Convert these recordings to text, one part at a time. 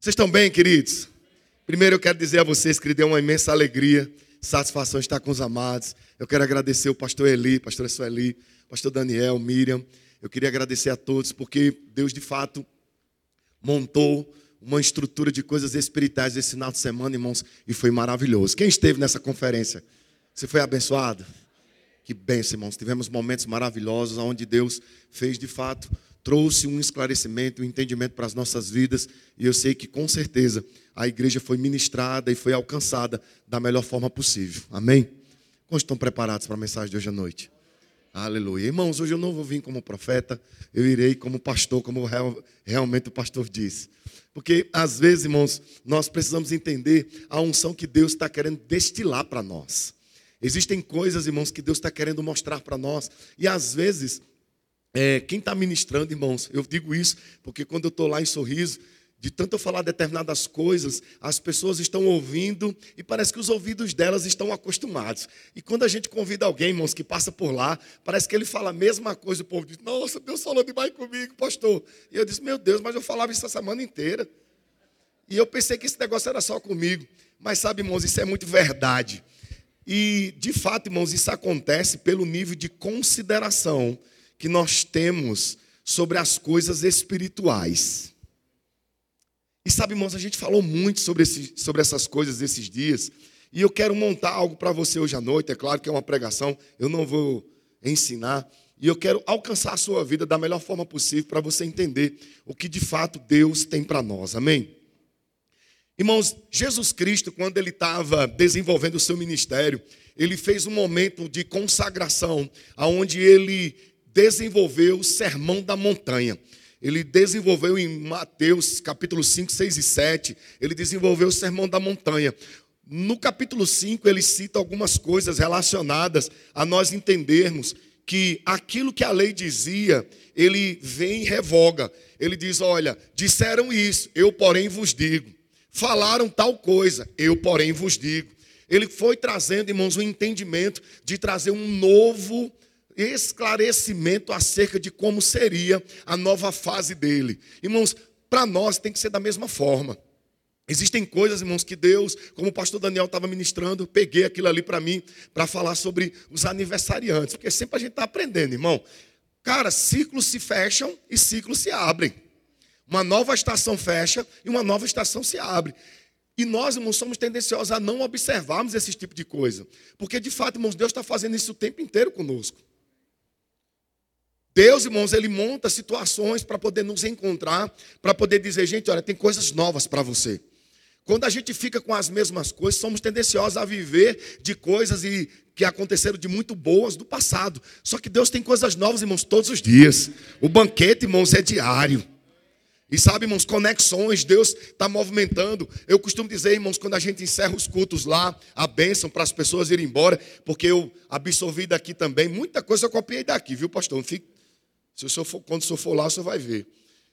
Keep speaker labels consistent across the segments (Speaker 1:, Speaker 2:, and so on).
Speaker 1: Vocês estão bem, queridos? Primeiro eu quero dizer a vocês que deu uma imensa alegria, satisfação estar com os amados. Eu quero agradecer o pastor Eli, pastor Sueli, pastor Daniel, Miriam. Eu queria agradecer a todos porque Deus de fato montou uma estrutura de coisas espirituais esse final de semana, irmãos, e foi maravilhoso. Quem esteve nessa conferência? Você foi abençoado? Que bênção, irmãos. Tivemos momentos maravilhosos onde Deus fez de fato trouxe um esclarecimento, um entendimento para as nossas vidas, e eu sei que com certeza a igreja foi ministrada e foi alcançada da melhor forma possível. Amém? Quantos estão preparados para a mensagem de hoje à noite? Aleluia. Irmãos, hoje eu não vou vir como profeta, eu irei como pastor, como real, realmente o pastor disse. Porque às vezes, irmãos, nós precisamos entender a unção que Deus está querendo destilar para nós. Existem coisas, irmãos, que Deus está querendo mostrar para nós, e às vezes é, quem está ministrando, irmãos, eu digo isso porque quando eu estou lá em sorriso, de tanto eu falar determinadas coisas, as pessoas estão ouvindo e parece que os ouvidos delas estão acostumados. E quando a gente convida alguém, irmãos, que passa por lá, parece que ele fala a mesma coisa, o povo diz: Nossa, Deus falou demais comigo, pastor. E eu disse: Meu Deus, mas eu falava isso a semana inteira. E eu pensei que esse negócio era só comigo. Mas sabe, irmãos, isso é muito verdade. E de fato, irmãos, isso acontece pelo nível de consideração que nós temos sobre as coisas espirituais. E sabe, irmãos, a gente falou muito sobre, esse, sobre essas coisas esses dias. E eu quero montar algo para você hoje à noite. É claro que é uma pregação, eu não vou ensinar. E eu quero alcançar a sua vida da melhor forma possível para você entender o que de fato Deus tem para nós. Amém? Irmãos, Jesus Cristo, quando ele estava desenvolvendo o seu ministério, ele fez um momento de consagração, aonde ele desenvolveu o sermão da montanha. Ele desenvolveu em Mateus capítulo 5, 6 e 7, ele desenvolveu o sermão da montanha. No capítulo 5, ele cita algumas coisas relacionadas a nós entendermos que aquilo que a lei dizia, ele vem e revoga. Ele diz: Olha, disseram isso, eu, porém, vos digo. Falaram tal coisa, eu, porém, vos digo. Ele foi trazendo, irmãos, um entendimento de trazer um novo esclarecimento acerca de como seria a nova fase dele. Irmãos, para nós tem que ser da mesma forma. Existem coisas, irmãos, que Deus, como o pastor Daniel estava ministrando, peguei aquilo ali para mim, para falar sobre os aniversariantes, porque sempre a gente está aprendendo, irmão. Cara, ciclos se fecham e ciclos se abrem. Uma nova estação fecha e uma nova estação se abre. E nós, irmãos, somos tendenciosos a não observarmos esse tipo de coisa. Porque, de fato, irmãos, Deus está fazendo isso o tempo inteiro conosco. Deus, irmãos, ele monta situações para poder nos encontrar, para poder dizer, gente, olha, tem coisas novas para você. Quando a gente fica com as mesmas coisas, somos tendenciosos a viver de coisas e que aconteceram de muito boas do passado. Só que Deus tem coisas novas, irmãos, todos os dias. O banquete, irmãos, é diário. E sabe, irmãos, conexões, Deus está movimentando. Eu costumo dizer, irmãos, quando a gente encerra os cultos lá, a bênção para as pessoas irem embora, porque eu absorvi daqui também, muita coisa eu copiei daqui, viu, pastor? Não fique se o for, quando o senhor for lá, o senhor vai ver.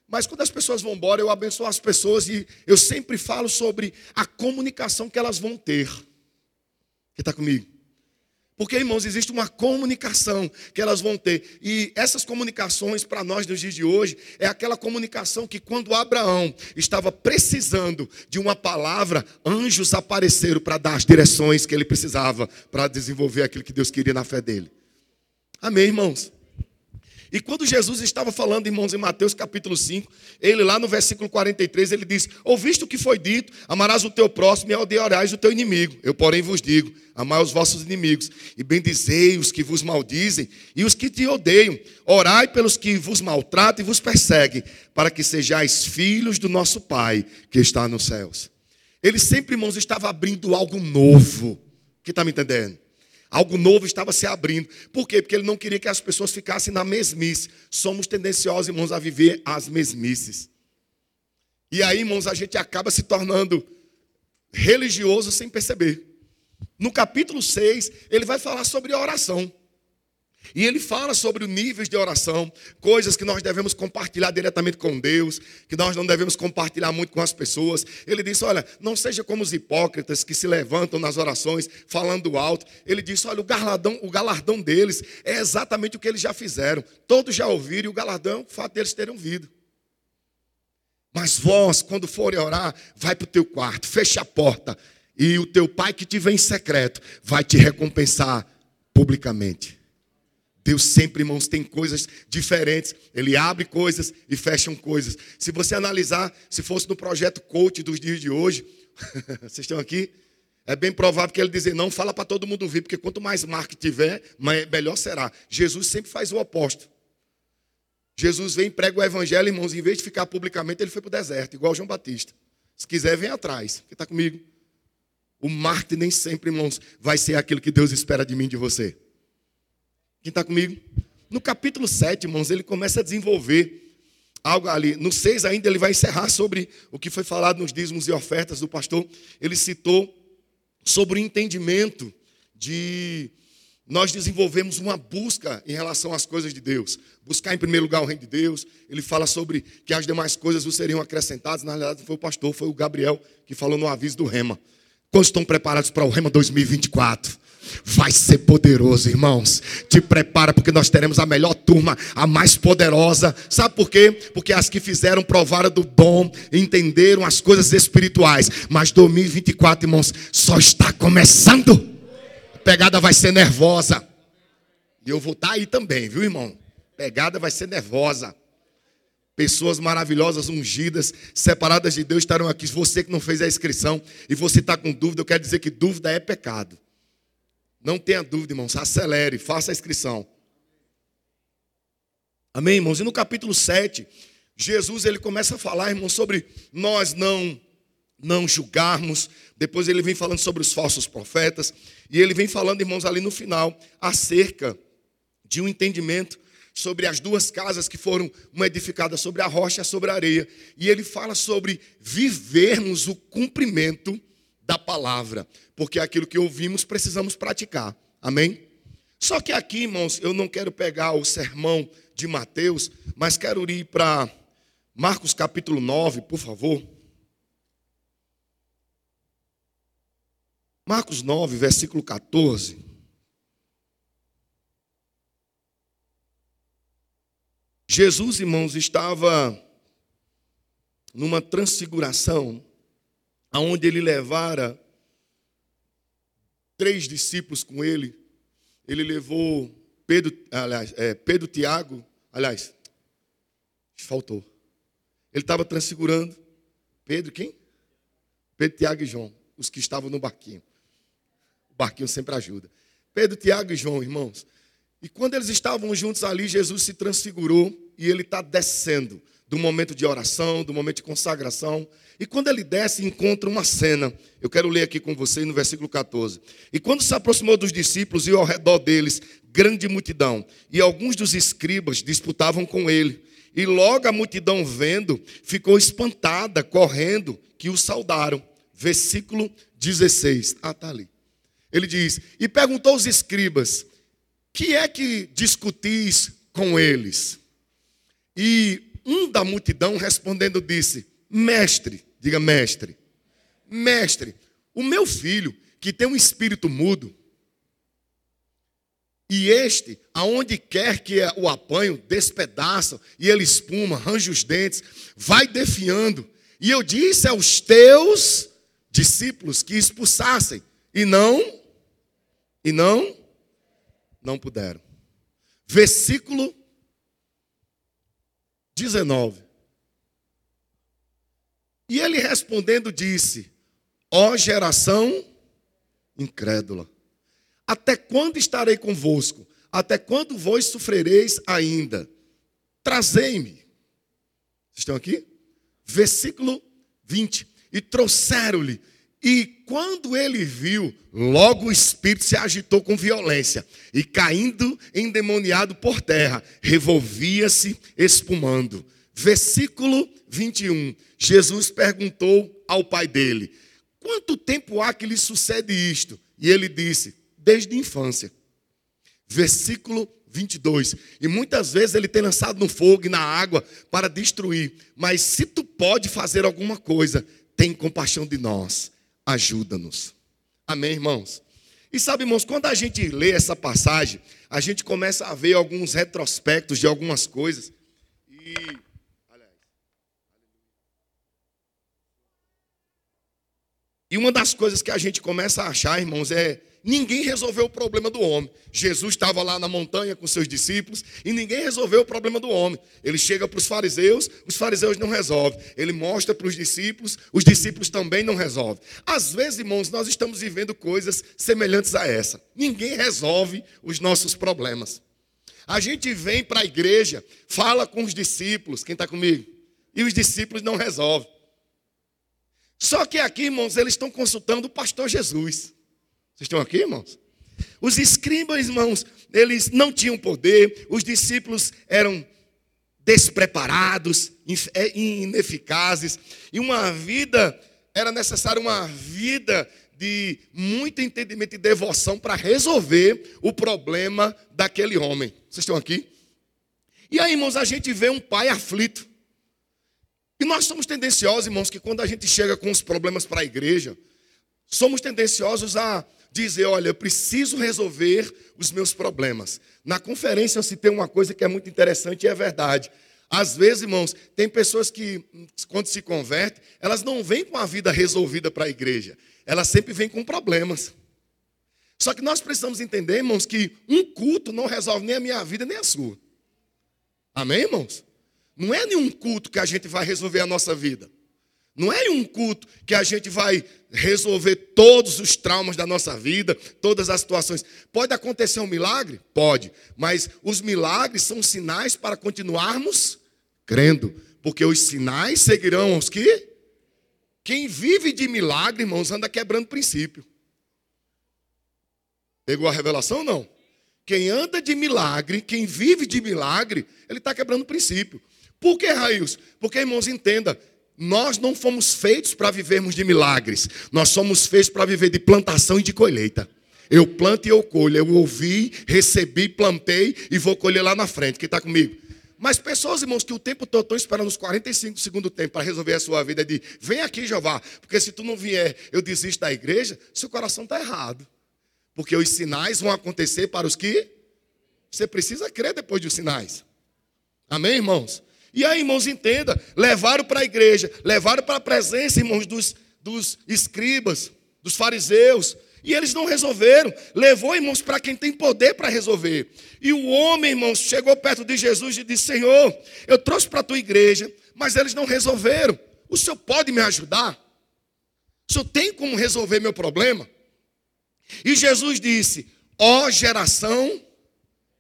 Speaker 1: Mas quando as pessoas vão embora, eu abençoo as pessoas e eu sempre falo sobre a comunicação que elas vão ter. Quem está comigo? Porque, irmãos, existe uma comunicação que elas vão ter. E essas comunicações, para nós nos dias de hoje, é aquela comunicação que, quando Abraão estava precisando de uma palavra, anjos apareceram para dar as direções que ele precisava para desenvolver aquilo que Deus queria na fé dele. Amém, irmãos? E quando Jesus estava falando, irmãos, em Mateus capítulo 5, ele lá no versículo 43, ele diz: Ouviste o que foi dito, amarás o teu próximo e odiarás o teu inimigo. Eu, porém, vos digo: amai os vossos inimigos, e bendizei os que vos maldizem e os que te odeiam. Orai pelos que vos maltratam e vos perseguem, para que sejais filhos do nosso Pai que está nos céus. Ele sempre, irmãos, estava abrindo algo novo. Quem está me entendendo? Algo novo estava se abrindo. Por quê? Porque ele não queria que as pessoas ficassem na mesmice. Somos tendenciosos, irmãos, a viver as mesmices. E aí, irmãos, a gente acaba se tornando religioso sem perceber. No capítulo 6, ele vai falar sobre oração. E ele fala sobre o níveis de oração, coisas que nós devemos compartilhar diretamente com Deus, que nós não devemos compartilhar muito com as pessoas. Ele disse: Olha, não seja como os hipócritas que se levantam nas orações falando alto. Ele disse: Olha, o galardão, o galardão deles é exatamente o que eles já fizeram. Todos já ouviram, e o galardão é o fato deles terem ouvido. Mas vós, quando forem orar, vai para o teu quarto, fecha a porta, e o teu pai que te vem em secreto vai te recompensar publicamente. Deus sempre, irmãos, tem coisas diferentes. Ele abre coisas e fecha coisas. Se você analisar, se fosse no projeto coach dos dias de hoje, vocês estão aqui? É bem provável que ele dizer, não fala para todo mundo vir, porque quanto mais marca tiver, melhor será. Jesus sempre faz o oposto. Jesus vem prega o evangelho, irmãos, em vez de ficar publicamente, ele foi para o deserto, igual João Batista. Se quiser, vem atrás. Quem está comigo? O marketing nem sempre, irmãos, vai ser aquilo que Deus espera de mim e de você. Quem está comigo? No capítulo 7, irmãos, ele começa a desenvolver algo ali. No 6 ainda ele vai encerrar sobre o que foi falado nos dízimos e ofertas do pastor. Ele citou sobre o entendimento de nós desenvolvemos uma busca em relação às coisas de Deus. Buscar em primeiro lugar o reino de Deus. Ele fala sobre que as demais coisas não seriam acrescentadas. Na realidade, foi o pastor, foi o Gabriel que falou no aviso do Rema. Quantos estão preparados para o Rema 2024? Vai ser poderoso, irmãos. Te prepara, porque nós teremos a melhor turma, a mais poderosa. Sabe por quê? Porque as que fizeram provaram do bom, entenderam as coisas espirituais. Mas 2024, irmãos, só está começando. A pegada vai ser nervosa. E eu vou estar aí também, viu, irmão? A pegada vai ser nervosa. Pessoas maravilhosas, ungidas, separadas de Deus estarão aqui. Você que não fez a inscrição e você está com dúvida, eu quero dizer que dúvida é pecado. Não tenha dúvida, irmãos. Acelere, faça a inscrição. Amém, irmãos? E no capítulo 7, Jesus ele começa a falar, irmãos, sobre nós não não julgarmos. Depois ele vem falando sobre os falsos profetas. E ele vem falando, irmãos, ali no final, acerca de um entendimento sobre as duas casas que foram uma edificada sobre a rocha e sobre a areia. E ele fala sobre vivermos o cumprimento da palavra, porque aquilo que ouvimos precisamos praticar. Amém? Só que aqui, irmãos, eu não quero pegar o sermão de Mateus, mas quero ir para Marcos capítulo 9, por favor. Marcos 9, versículo 14. Jesus, irmãos, estava numa transfiguração aonde ele levara três discípulos com ele. Ele levou Pedro, aliás, é, Pedro, Tiago, aliás, faltou. Ele estava transfigurando Pedro, quem? Pedro, Tiago e João, os que estavam no barquinho. O barquinho sempre ajuda. Pedro, Tiago e João, irmãos. E quando eles estavam juntos ali, Jesus se transfigurou e ele está descendo do momento de oração, do momento de consagração. E quando ele desce, encontra uma cena. Eu quero ler aqui com vocês no versículo 14. E quando se aproximou dos discípulos e ao redor deles grande multidão, e alguns dos escribas disputavam com ele. E logo a multidão vendo, ficou espantada, correndo, que o saudaram. Versículo 16. Ah, está ali. Ele diz: E perguntou aos escribas: Que é que discutis com eles? E um da multidão respondendo disse: Mestre, diga mestre, mestre, o meu filho, que tem um espírito mudo, e este, aonde quer que o apanho, despedaça, e ele espuma, arranja os dentes, vai defiando. E eu disse aos teus discípulos que expulsassem, e não, e não, não puderam. Versículo 19. E ele respondendo disse: Ó geração incrédula, até quando estarei convosco? Até quando vós sofrereis ainda? Trazei-me. Vocês estão aqui? Versículo 20. E trouxeram-lhe. E quando ele viu, logo o espírito se agitou com violência e caindo endemoniado por terra, revolvia-se espumando. Versículo 21. Jesus perguntou ao pai dele: Quanto tempo há que lhe sucede isto? E ele disse: Desde a infância. Versículo 22. E muitas vezes ele tem lançado no fogo e na água para destruir. Mas se tu pode fazer alguma coisa, tem compaixão de nós ajuda-nos. Amém, irmãos? E sabe, irmãos, quando a gente lê essa passagem, a gente começa a ver alguns retrospectos de algumas coisas. E. E uma das coisas que a gente começa a achar, irmãos, é ninguém resolveu o problema do homem. Jesus estava lá na montanha com seus discípulos e ninguém resolveu o problema do homem. Ele chega para os fariseus, os fariseus não resolvem. Ele mostra para os discípulos, os discípulos também não resolvem. Às vezes, irmãos, nós estamos vivendo coisas semelhantes a essa. Ninguém resolve os nossos problemas. A gente vem para a igreja, fala com os discípulos, quem está comigo? E os discípulos não resolvem. Só que aqui, irmãos, eles estão consultando o pastor Jesus. Vocês estão aqui, irmãos? Os escribas, irmãos, eles não tinham poder, os discípulos eram despreparados, é, ineficazes, e uma vida, era necessária uma vida de muito entendimento e devoção para resolver o problema daquele homem. Vocês estão aqui? E aí, irmãos, a gente vê um pai aflito. E nós somos tendenciosos, irmãos, que quando a gente chega com os problemas para a igreja, somos tendenciosos a dizer: olha, eu preciso resolver os meus problemas. Na conferência eu citei uma coisa que é muito interessante e é verdade. Às vezes, irmãos, tem pessoas que, quando se convertem, elas não vêm com a vida resolvida para a igreja, elas sempre vêm com problemas. Só que nós precisamos entender, irmãos, que um culto não resolve nem a minha vida nem a sua. Amém, irmãos? Não é nenhum culto que a gente vai resolver a nossa vida. Não é um culto que a gente vai resolver todos os traumas da nossa vida, todas as situações. Pode acontecer um milagre? Pode. Mas os milagres são sinais para continuarmos crendo. Porque os sinais seguirão os que? Quem vive de milagre, irmãos, anda quebrando princípio. Pegou a revelação ou não? Quem anda de milagre, quem vive de milagre, ele está quebrando princípio. Por que, Raios? Porque, irmãos, entenda, nós não fomos feitos para vivermos de milagres, nós somos feitos para viver de plantação e de colheita. Eu planto e eu colho, eu ouvi, recebi, plantei e vou colher lá na frente. Quem está comigo? Mas pessoas, irmãos, que o tempo todo estão esperando os 45 segundos do tempo para resolver a sua vida, de vem aqui, Jeová, porque se tu não vier, eu desisto da igreja, seu coração está errado. Porque os sinais vão acontecer para os que você precisa crer depois dos sinais. Amém, irmãos? E aí, irmãos, entenda, levaram para a igreja, levaram para a presença, irmãos, dos, dos escribas, dos fariseus, e eles não resolveram. Levou, irmãos, para quem tem poder para resolver. E o homem, irmãos, chegou perto de Jesus e disse: Senhor, eu trouxe para a tua igreja, mas eles não resolveram. O senhor pode me ajudar? O senhor tem como resolver meu problema? E Jesus disse: Ó oh, geração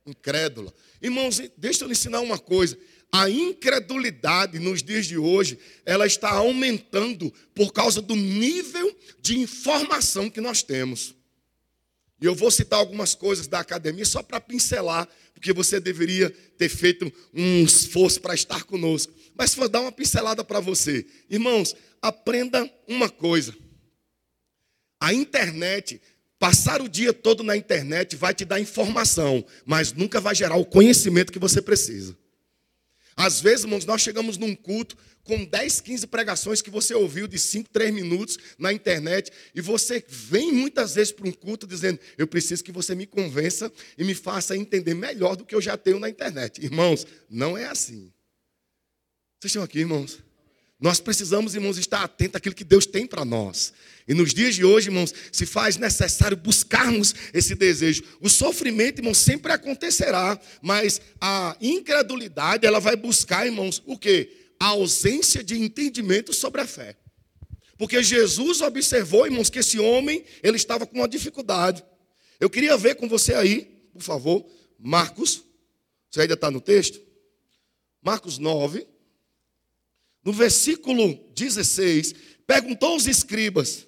Speaker 1: incrédula. Irmãos, deixa eu lhe ensinar uma coisa. A incredulidade nos dias de hoje, ela está aumentando por causa do nível de informação que nós temos. E eu vou citar algumas coisas da academia só para pincelar, porque você deveria ter feito um esforço para estar conosco. Mas vou dar uma pincelada para você. Irmãos, aprenda uma coisa. A internet, passar o dia todo na internet vai te dar informação, mas nunca vai gerar o conhecimento que você precisa. Às vezes, irmãos, nós chegamos num culto com 10, 15 pregações que você ouviu de 5, 3 minutos na internet, e você vem muitas vezes para um culto dizendo: Eu preciso que você me convença e me faça entender melhor do que eu já tenho na internet. Irmãos, não é assim. Vocês estão aqui, irmãos? Nós precisamos, irmãos, estar atentos àquilo que Deus tem para nós. E nos dias de hoje, irmãos, se faz necessário buscarmos esse desejo. O sofrimento, irmãos, sempre acontecerá, mas a incredulidade, ela vai buscar, irmãos, o quê? A ausência de entendimento sobre a fé. Porque Jesus observou, irmãos, que esse homem, ele estava com uma dificuldade. Eu queria ver com você aí, por favor, Marcos. Você ainda está no texto? Marcos 9 no versículo 16, perguntou os escribas: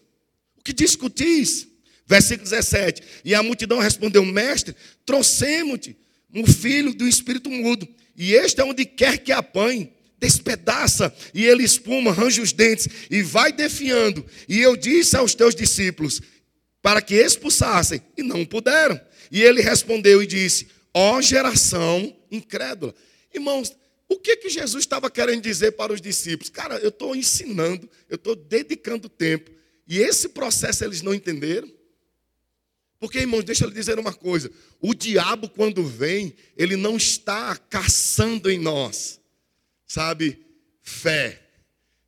Speaker 1: O que discutis? Versículo 17: E a multidão respondeu: Mestre, trouxemos-te um filho do espírito mudo, e este é onde quer que apanhe despedaça e ele espuma, arranja os dentes e vai defiando. E eu disse aos teus discípulos para que expulsassem e não puderam. E ele respondeu e disse: Ó oh, geração incrédula. Irmãos, o que, que Jesus estava querendo dizer para os discípulos? Cara, eu estou ensinando, eu estou dedicando tempo. E esse processo eles não entenderam. Porque, irmãos, deixa eu lhe dizer uma coisa: o diabo, quando vem, ele não está caçando em nós, sabe, fé.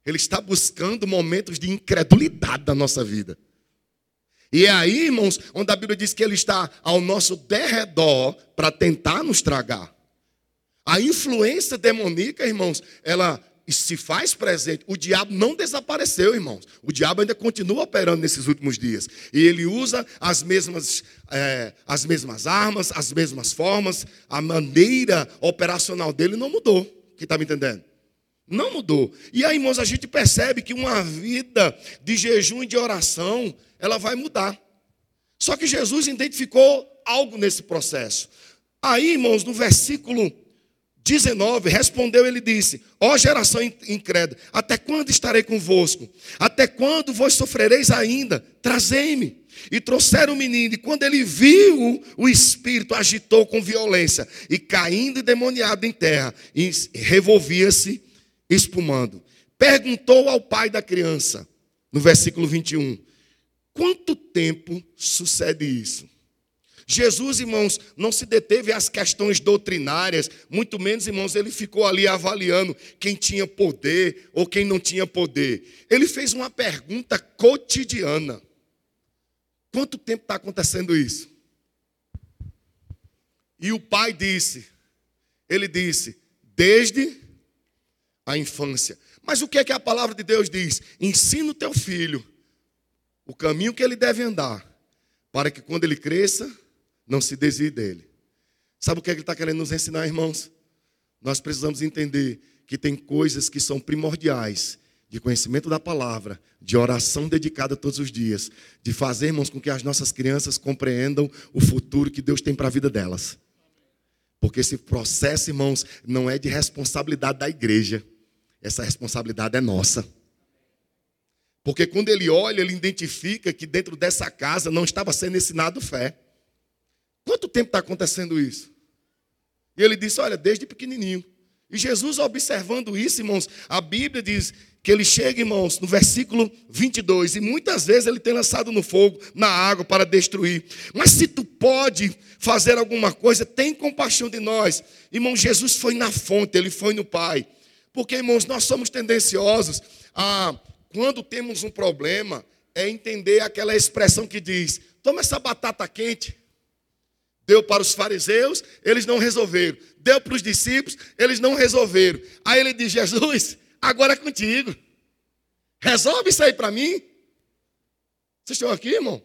Speaker 1: Ele está buscando momentos de incredulidade da nossa vida. E é aí, irmãos, onde a Bíblia diz que ele está ao nosso derredor para tentar nos tragar. A influência demoníaca, irmãos, ela se faz presente. O diabo não desapareceu, irmãos. O diabo ainda continua operando nesses últimos dias. E ele usa as mesmas, é, as mesmas armas, as mesmas formas. A maneira operacional dele não mudou. Quem está me entendendo? Não mudou. E aí, irmãos, a gente percebe que uma vida de jejum e de oração, ela vai mudar. Só que Jesus identificou algo nesse processo. Aí, irmãos, no versículo 19, respondeu ele disse: Ó geração incrédula, até quando estarei convosco? Até quando vós sofrereis ainda? Trazei-me. E trouxeram o menino, e quando ele viu, o espírito agitou com violência, e caindo endemoniado em terra, revolvia-se, espumando. Perguntou ao pai da criança, no versículo 21, quanto tempo sucede isso? Jesus, irmãos, não se deteve às questões doutrinárias, muito menos, irmãos, ele ficou ali avaliando quem tinha poder ou quem não tinha poder. Ele fez uma pergunta cotidiana: quanto tempo está acontecendo isso? E o pai disse, ele disse, desde a infância. Mas o que é que a palavra de Deus diz? Ensina o teu filho o caminho que ele deve andar, para que quando ele cresça, não se desvie dele. Sabe o que, é que ele está querendo nos ensinar, irmãos? Nós precisamos entender que tem coisas que são primordiais de conhecimento da palavra, de oração dedicada todos os dias, de fazermos com que as nossas crianças compreendam o futuro que Deus tem para a vida delas. Porque esse processo, irmãos, não é de responsabilidade da igreja, essa responsabilidade é nossa. Porque quando ele olha, ele identifica que dentro dessa casa não estava sendo ensinado fé. Quanto tempo está acontecendo isso? E ele disse: Olha, desde pequenininho. E Jesus, observando isso, irmãos, a Bíblia diz que ele chega, irmãos, no versículo 22, e muitas vezes ele tem lançado no fogo, na água, para destruir. Mas se tu pode fazer alguma coisa, tem compaixão de nós. Irmão, Jesus foi na fonte, ele foi no Pai. Porque, irmãos, nós somos tendenciosos a, quando temos um problema, é entender aquela expressão que diz: toma essa batata quente Deu para os fariseus, eles não resolveram. Deu para os discípulos, eles não resolveram. Aí ele diz: Jesus, agora é contigo. Resolve isso aí para mim. Vocês estão aqui, irmão?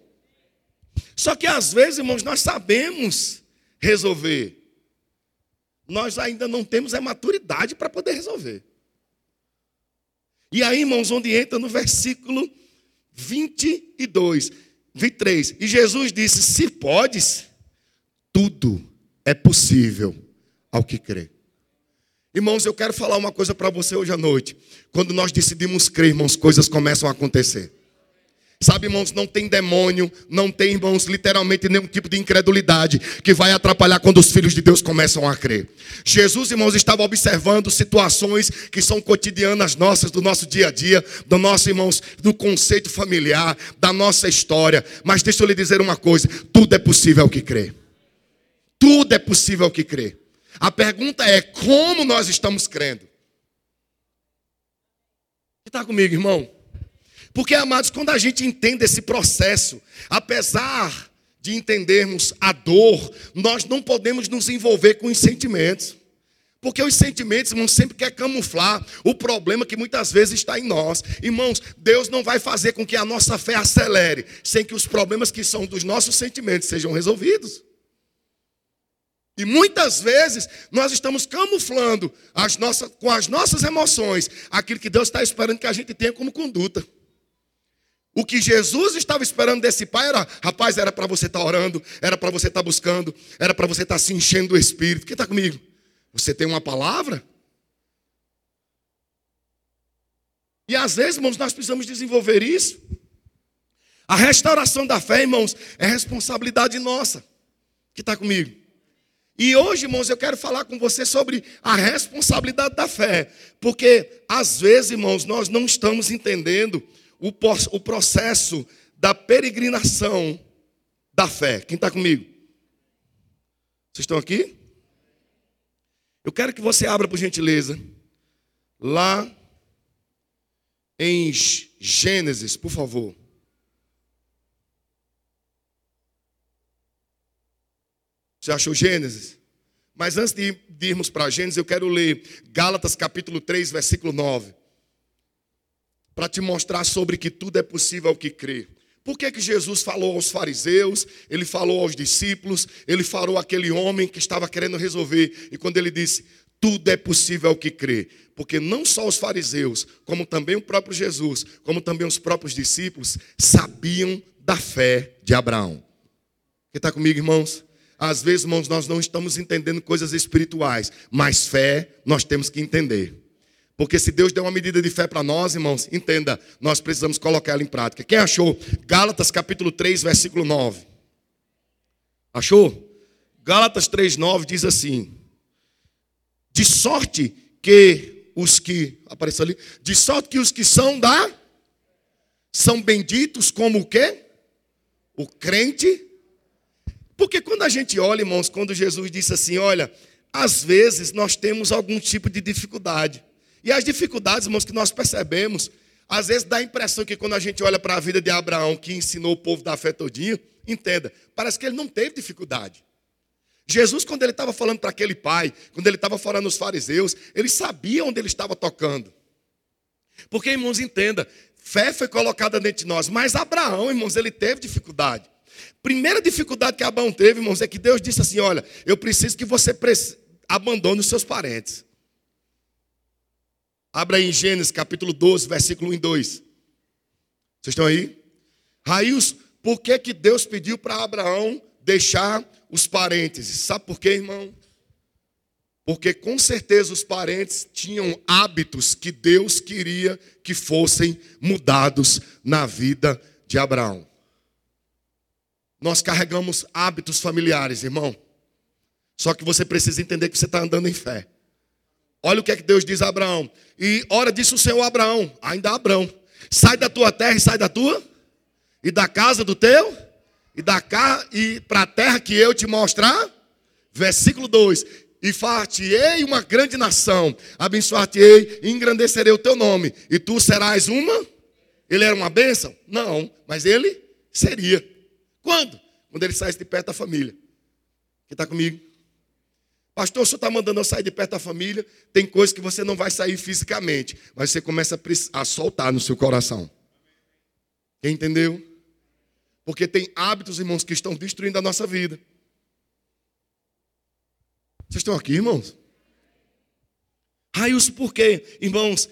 Speaker 1: Só que às vezes, irmãos, nós sabemos resolver. Nós ainda não temos a maturidade para poder resolver. E aí, irmãos, onde entra no versículo 22, 23. E Jesus disse: Se podes, tudo é possível ao que crê. Irmãos, eu quero falar uma coisa para você hoje à noite. Quando nós decidimos crer, irmãos, coisas começam a acontecer. Sabe, irmãos, não tem demônio, não tem, irmãos, literalmente nenhum tipo de incredulidade que vai atrapalhar quando os filhos de Deus começam a crer. Jesus, irmãos, estava observando situações que são cotidianas nossas, do nosso dia a dia, do nosso, irmãos, do conceito familiar, da nossa história. Mas deixa eu lhe dizer uma coisa: tudo é possível ao que crer. Tudo é possível ao que crê. A pergunta é como nós estamos crendo. Está comigo, irmão? Porque, amados, quando a gente entende esse processo, apesar de entendermos a dor, nós não podemos nos envolver com os sentimentos. Porque os sentimentos, irmãos, sempre quer camuflar o problema que muitas vezes está em nós. Irmãos, Deus não vai fazer com que a nossa fé acelere sem que os problemas que são dos nossos sentimentos sejam resolvidos. E muitas vezes nós estamos camuflando as nossas, com as nossas emoções aquilo que Deus está esperando que a gente tenha como conduta. O que Jesus estava esperando desse pai era, rapaz, era para você estar tá orando, era para você estar tá buscando, era para você estar tá se enchendo do Espírito. Quem está comigo? Você tem uma palavra? E às vezes, irmãos, nós precisamos desenvolver isso. A restauração da fé, irmãos, é responsabilidade nossa. Que está comigo? E hoje, irmãos, eu quero falar com você sobre a responsabilidade da fé. Porque, às vezes, irmãos, nós não estamos entendendo o, o processo da peregrinação da fé. Quem está comigo? Vocês estão aqui? Eu quero que você abra, por gentileza, lá em Gênesis, por favor. Você achou Gênesis? Mas antes de, irmos para Gênesis, eu quero ler Gálatas capítulo 3, versículo 9. Para te mostrar sobre que tudo é possível ao que crê. Por que, que Jesus falou aos fariseus, ele falou aos discípulos, ele falou àquele homem que estava querendo resolver, e quando ele disse, tudo é possível ao que crê, porque não só os fariseus, como também o próprio Jesus, como também os próprios discípulos, sabiam da fé de Abraão. Quem está comigo, irmãos? Às vezes, irmãos, nós não estamos entendendo coisas espirituais, mas fé nós temos que entender. Porque se Deus deu uma medida de fé para nós, irmãos, entenda, nós precisamos colocar ela em prática. Quem achou? Gálatas capítulo 3, versículo 9. Achou? Gálatas 3, 9 diz assim: De sorte que os que, apareceu ali, de sorte que os que são da, são benditos como o quê? O crente porque quando a gente olha, irmãos, quando Jesus disse assim: olha, às vezes nós temos algum tipo de dificuldade. E as dificuldades, irmãos, que nós percebemos, às vezes dá a impressão que quando a gente olha para a vida de Abraão, que ensinou o povo da fé todinho, entenda, parece que ele não teve dificuldade. Jesus, quando ele estava falando para aquele pai, quando ele estava falando aos fariseus, ele sabia onde ele estava tocando. Porque, irmãos, entenda, fé foi colocada dentro de nós, mas Abraão, irmãos, ele teve dificuldade. Primeira dificuldade que Abraão teve, irmãos, é que Deus disse assim: Olha, eu preciso que você abandone os seus parentes. Abra aí em Gênesis capítulo 12, versículo 1 e 2. Vocês estão aí? Raios, por que, que Deus pediu para Abraão deixar os parentes? Sabe por quê, irmão? Porque com certeza os parentes tinham hábitos que Deus queria que fossem mudados na vida de Abraão. Nós carregamos hábitos familiares, irmão. Só que você precisa entender que você está andando em fé. Olha o que é que Deus diz a Abraão. E ora disse o Senhor a Abraão, ainda Abraão, sai da tua terra e sai da tua, e da casa do teu, e da cá e para a terra que eu te mostrar. Versículo 2: E far-te-ei uma grande nação, abençoar-te-ei e engrandecerei o teu nome, e tu serás uma. Ele era uma bênção? Não, mas ele seria. Quando? Quando ele saísse de perto da família. Quem está comigo? Pastor, o senhor está mandando eu sair de perto da família. Tem coisas que você não vai sair fisicamente, mas você começa a, soltar no seu coração. Quem entendeu? Porque tem hábitos, irmãos, que estão destruindo a nossa vida. Vocês estão aqui, irmãos? Raios, por quê? Irmãos,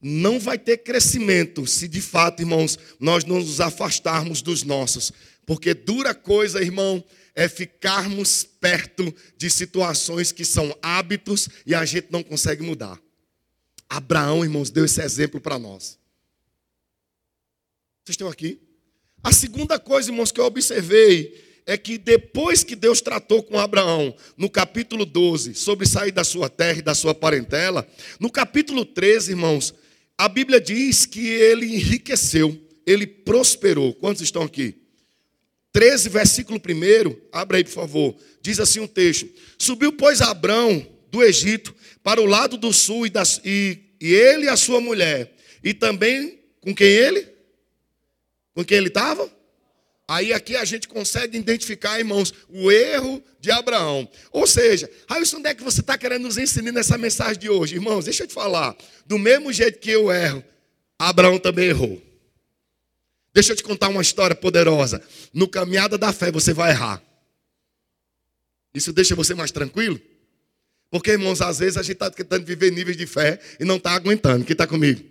Speaker 1: não vai ter crescimento se de fato, irmãos, nós não nos afastarmos dos nossos. Porque dura coisa, irmão, é ficarmos perto de situações que são hábitos e a gente não consegue mudar. Abraão, irmãos, deu esse exemplo para nós. Vocês estão aqui? A segunda coisa, irmãos, que eu observei é que depois que Deus tratou com Abraão, no capítulo 12, sobre sair da sua terra e da sua parentela, no capítulo 13, irmãos, a Bíblia diz que ele enriqueceu, ele prosperou. Quantos estão aqui? 13, versículo 1, abra aí por favor, diz assim um texto: Subiu, pois, Abrão do Egito para o lado do sul e, das, e, e ele e a sua mulher, e também com quem ele? Com quem ele estava? Aí aqui a gente consegue identificar, irmãos, o erro de Abraão. Ou seja, Railson, onde é que você está querendo nos ensinar nessa mensagem de hoje? Irmãos, deixa eu te falar. Do mesmo jeito que eu erro, Abraão também errou. Deixa eu te contar uma história poderosa. No caminhada da fé você vai errar. Isso deixa você mais tranquilo? Porque, irmãos, às vezes a gente está tentando viver níveis de fé e não está aguentando. Quem está comigo?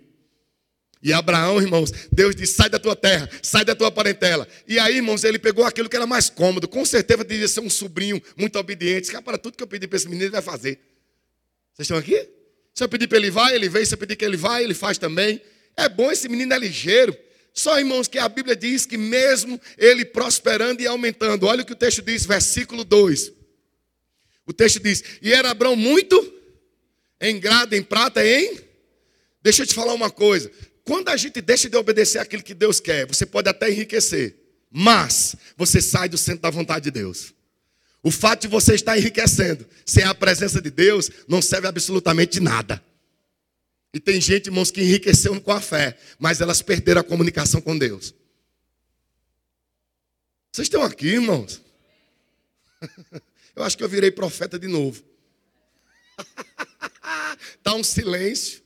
Speaker 1: E Abraão, irmãos, Deus disse: sai da tua terra, sai da tua parentela. E aí, irmãos, ele pegou aquilo que era mais cômodo. Com certeza devia ser um sobrinho muito obediente. Que para tudo que eu pedi para esse menino, ele vai fazer. Vocês estão aqui? Se eu pedir para ele vai, ele vem. Se eu pedir que ele vai, ele faz também. É bom, esse menino é ligeiro. Só, irmãos, que a Bíblia diz que mesmo ele prosperando e aumentando, olha o que o texto diz, versículo 2. O texto diz: E era Abraão muito em grado, em prata, em. Deixa eu te falar uma coisa. Quando a gente deixa de obedecer aquilo que Deus quer, você pode até enriquecer, mas você sai do centro da vontade de Deus. O fato de você estar enriquecendo sem a presença de Deus não serve absolutamente nada. E tem gente, irmãos, que enriqueceu com a fé, mas elas perderam a comunicação com Deus. Vocês estão aqui, irmãos? Eu acho que eu virei profeta de novo. Está um silêncio.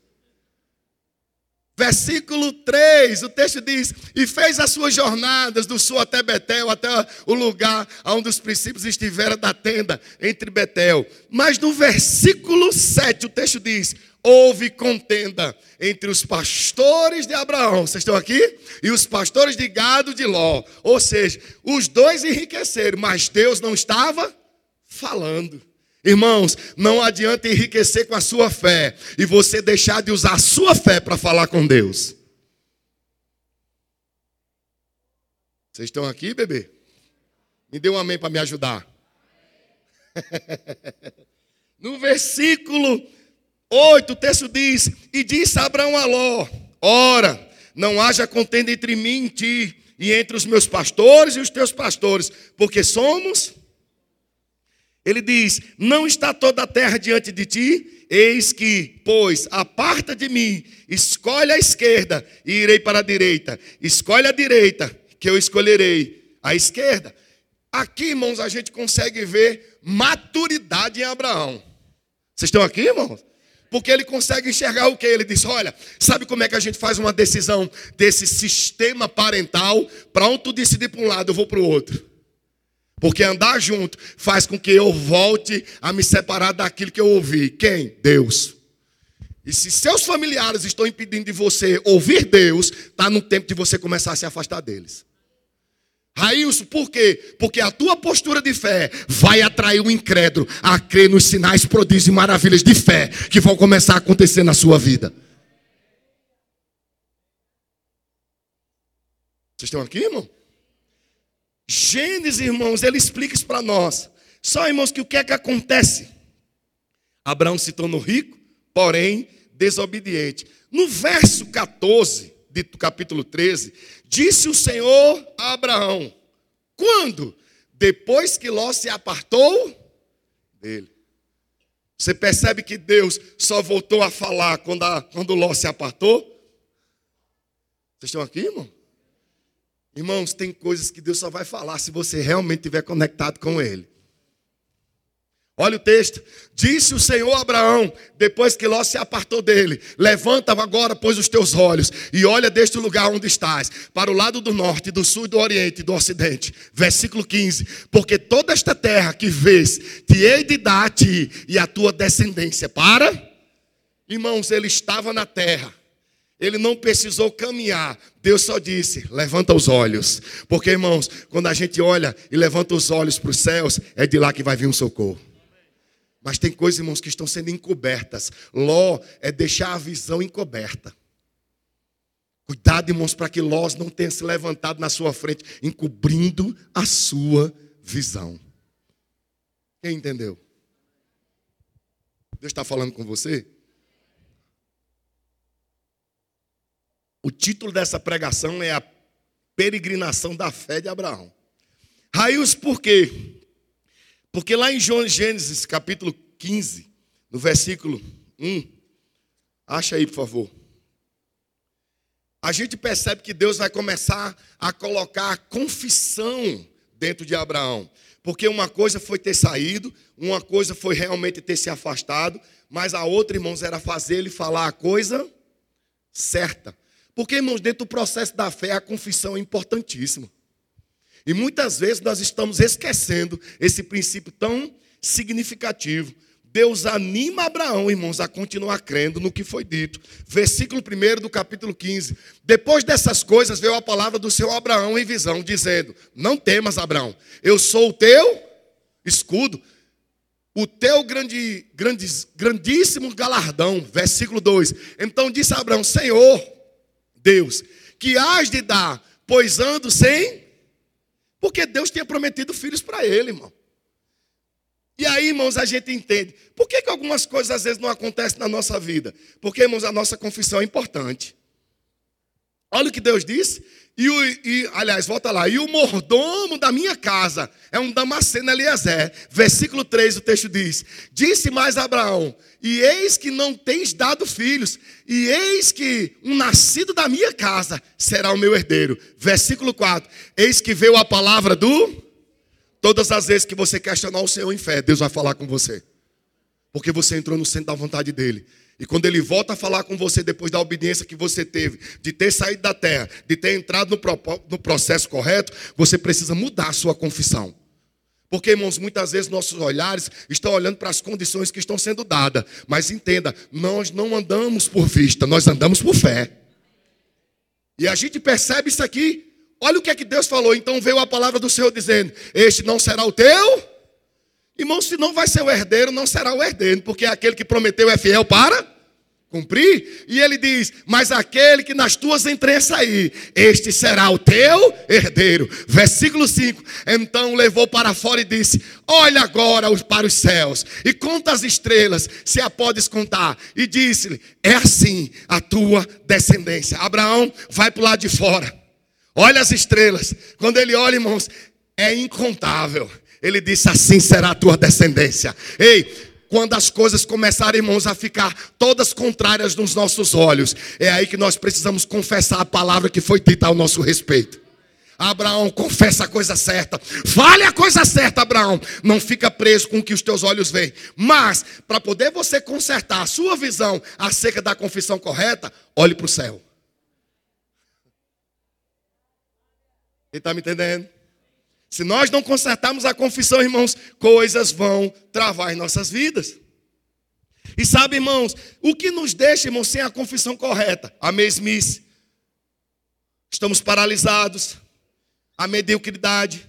Speaker 1: Versículo 3, o texto diz: E fez as suas jornadas do sul até Betel, até o lugar onde os princípios estiveram da tenda, entre Betel. Mas no versículo 7, o texto diz: Houve contenda entre os pastores de Abraão, vocês estão aqui? E os pastores de gado de Ló. Ou seja, os dois enriqueceram, mas Deus não estava falando. Irmãos, não adianta enriquecer com a sua fé e você deixar de usar a sua fé para falar com Deus. Vocês estão aqui, bebê? Me dê um amém para me ajudar. no versículo 8, o texto diz: E disse Abraão a Ló: Ora, não haja contenda entre mim e ti, e entre os meus pastores e os teus pastores, porque somos ele diz: Não está toda a terra diante de ti, eis que, pois, aparta de mim, escolhe a esquerda e irei para a direita. Escolhe a direita, que eu escolherei a esquerda. Aqui, irmãos, a gente consegue ver maturidade em Abraão. Vocês estão aqui, irmãos? Porque ele consegue enxergar o que? Ele diz: Olha, sabe como é que a gente faz uma decisão desse sistema parental? Para um tu decidir para um lado, eu vou para o outro. Porque andar junto faz com que eu volte a me separar daquilo que eu ouvi. Quem? Deus. E se seus familiares estão impedindo de você ouvir Deus, está no tempo de você começar a se afastar deles. Raílson, por quê? Porque a tua postura de fé vai atrair o incrédulo a crer nos sinais, prodígios e maravilhas de fé que vão começar a acontecer na sua vida. Vocês estão aqui, irmão? Gênesis, irmãos, ele explica isso para nós. Só, irmãos, que o que é que acontece? Abraão se tornou rico, porém desobediente. No verso 14 do capítulo 13, disse o Senhor a Abraão: Quando? Depois que Ló se apartou dele. Você percebe que Deus só voltou a falar quando, a, quando Ló se apartou? Vocês estão aqui, irmão? Irmãos, tem coisas que Deus só vai falar se você realmente estiver conectado com Ele. Olha o texto. Disse o Senhor a Abraão, depois que Ló se apartou dele: Levanta agora, pois, os teus olhos e olha deste lugar onde estás, para o lado do norte, do sul, do oriente e do ocidente. Versículo 15: Porque toda esta terra que vês, te hei de dar a ti e a tua descendência. Para, irmãos, ele estava na terra ele não precisou caminhar. Deus só disse: levanta os olhos. Porque, irmãos, quando a gente olha e levanta os olhos para os céus, é de lá que vai vir um socorro. Mas tem coisas, irmãos, que estão sendo encobertas. Ló é deixar a visão encoberta. Cuidado, irmãos, para que Ló não tenha se levantado na sua frente, encobrindo a sua visão. Quem entendeu? Deus está falando com você? O título dessa pregação é a peregrinação da fé de Abraão. Raios por quê? Porque lá em Gênesis capítulo 15, no versículo 1, acha aí, por favor. A gente percebe que Deus vai começar a colocar a confissão dentro de Abraão. Porque uma coisa foi ter saído, uma coisa foi realmente ter se afastado, mas a outra, irmãos, era fazer ele falar a coisa certa. Porque, irmãos, dentro do processo da fé, a confissão é importantíssima. E muitas vezes nós estamos esquecendo esse princípio tão significativo. Deus anima Abraão, irmãos, a continuar crendo no que foi dito. Versículo 1 do capítulo 15. Depois dessas coisas veio a palavra do Senhor Abraão em visão, dizendo: Não temas, Abraão, eu sou o teu escudo, o teu grande, grandíssimo galardão. Versículo 2. Então disse Abraão: Senhor, Deus, que hás de dar, pois ando sem. Porque Deus tinha prometido filhos para ele, irmão. E aí, irmãos, a gente entende. Por que, que algumas coisas às vezes não acontecem na nossa vida? Porque, irmãos, a nossa confissão é importante. Olha o que Deus disse: E, o, e, aliás, volta lá. E o mordomo da minha casa é um Damasceno Eliezer. Versículo 3, o texto diz: Disse mais Abraão: E eis que não tens dado filhos, e eis que um nascido da minha casa será o meu herdeiro. Versículo 4: Eis que veio a palavra do. Todas as vezes que você questionar o Senhor em fé, Deus vai falar com você. Porque você entrou no centro da vontade dele. E quando ele volta a falar com você depois da obediência que você teve, de ter saído da terra, de ter entrado no, no processo correto, você precisa mudar a sua confissão. Porque, irmãos, muitas vezes nossos olhares estão olhando para as condições que estão sendo dadas. Mas entenda, nós não andamos por vista, nós andamos por fé. E a gente percebe isso aqui. Olha o que é que Deus falou. Então veio a palavra do Senhor dizendo: Este não será o teu Irmão, se não vai ser o herdeiro, não será o herdeiro, porque aquele que prometeu é fiel para cumprir. E ele diz: Mas aquele que nas tuas entranhas sair, este será o teu herdeiro. Versículo 5: Então levou para fora e disse: Olha agora para os céus e conta as estrelas, se a podes contar. E disse-lhe: É assim a tua descendência. Abraão vai para o lado de fora. Olha as estrelas. Quando ele olha, irmãos, é incontável. Ele disse: Assim será a tua descendência. Ei, quando as coisas começarem, irmãos, a ficar todas contrárias nos nossos olhos, é aí que nós precisamos confessar a palavra que foi dita ao nosso respeito. Abraão, confessa a coisa certa. Fale a coisa certa, Abraão. Não fica preso com o que os teus olhos veem. Mas, para poder você consertar a sua visão acerca da confissão correta, olhe para o céu. Ele está me entendendo? Se nós não consertarmos a confissão, irmãos, coisas vão travar em nossas vidas. E sabe, irmãos, o que nos deixa, irmãos, sem a confissão correta? A mesmice. Estamos paralisados, a mediocridade,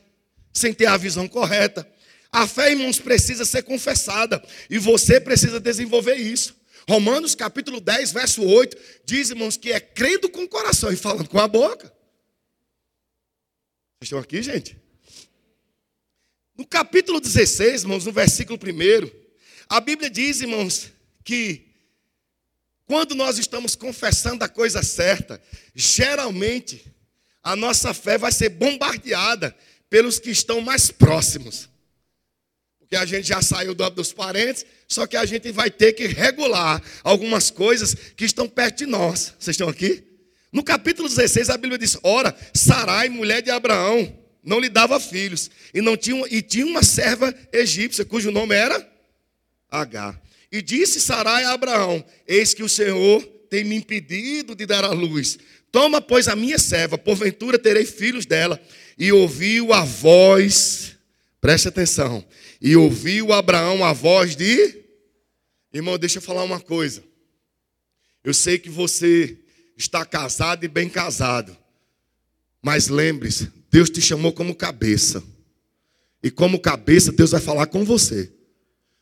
Speaker 1: sem ter a visão correta. A fé, irmãos, precisa ser confessada e você precisa desenvolver isso. Romanos capítulo 10, verso 8, diz, irmãos, que é crendo com o coração e falando com a boca. Vocês estão aqui, gente? No capítulo 16, irmãos, no versículo 1, a Bíblia diz, irmãos, que quando nós estamos confessando a coisa certa, geralmente a nossa fé vai ser bombardeada pelos que estão mais próximos. Porque a gente já saiu dos parentes, só que a gente vai ter que regular algumas coisas que estão perto de nós. Vocês estão aqui? No capítulo 16, a Bíblia diz: Ora, Sarai, mulher de Abraão, não lhe dava filhos. E, não tinha, e tinha uma serva egípcia, cujo nome era H. E disse Sarai a Abraão: Eis que o Senhor tem me impedido de dar a luz. Toma, pois, a minha serva, porventura terei filhos dela. E ouviu a voz, preste atenção, e ouviu Abraão a voz de. Irmão, deixa eu falar uma coisa. Eu sei que você está casado e bem casado. Mas lembre-se, Deus te chamou como cabeça. E como cabeça, Deus vai falar com você.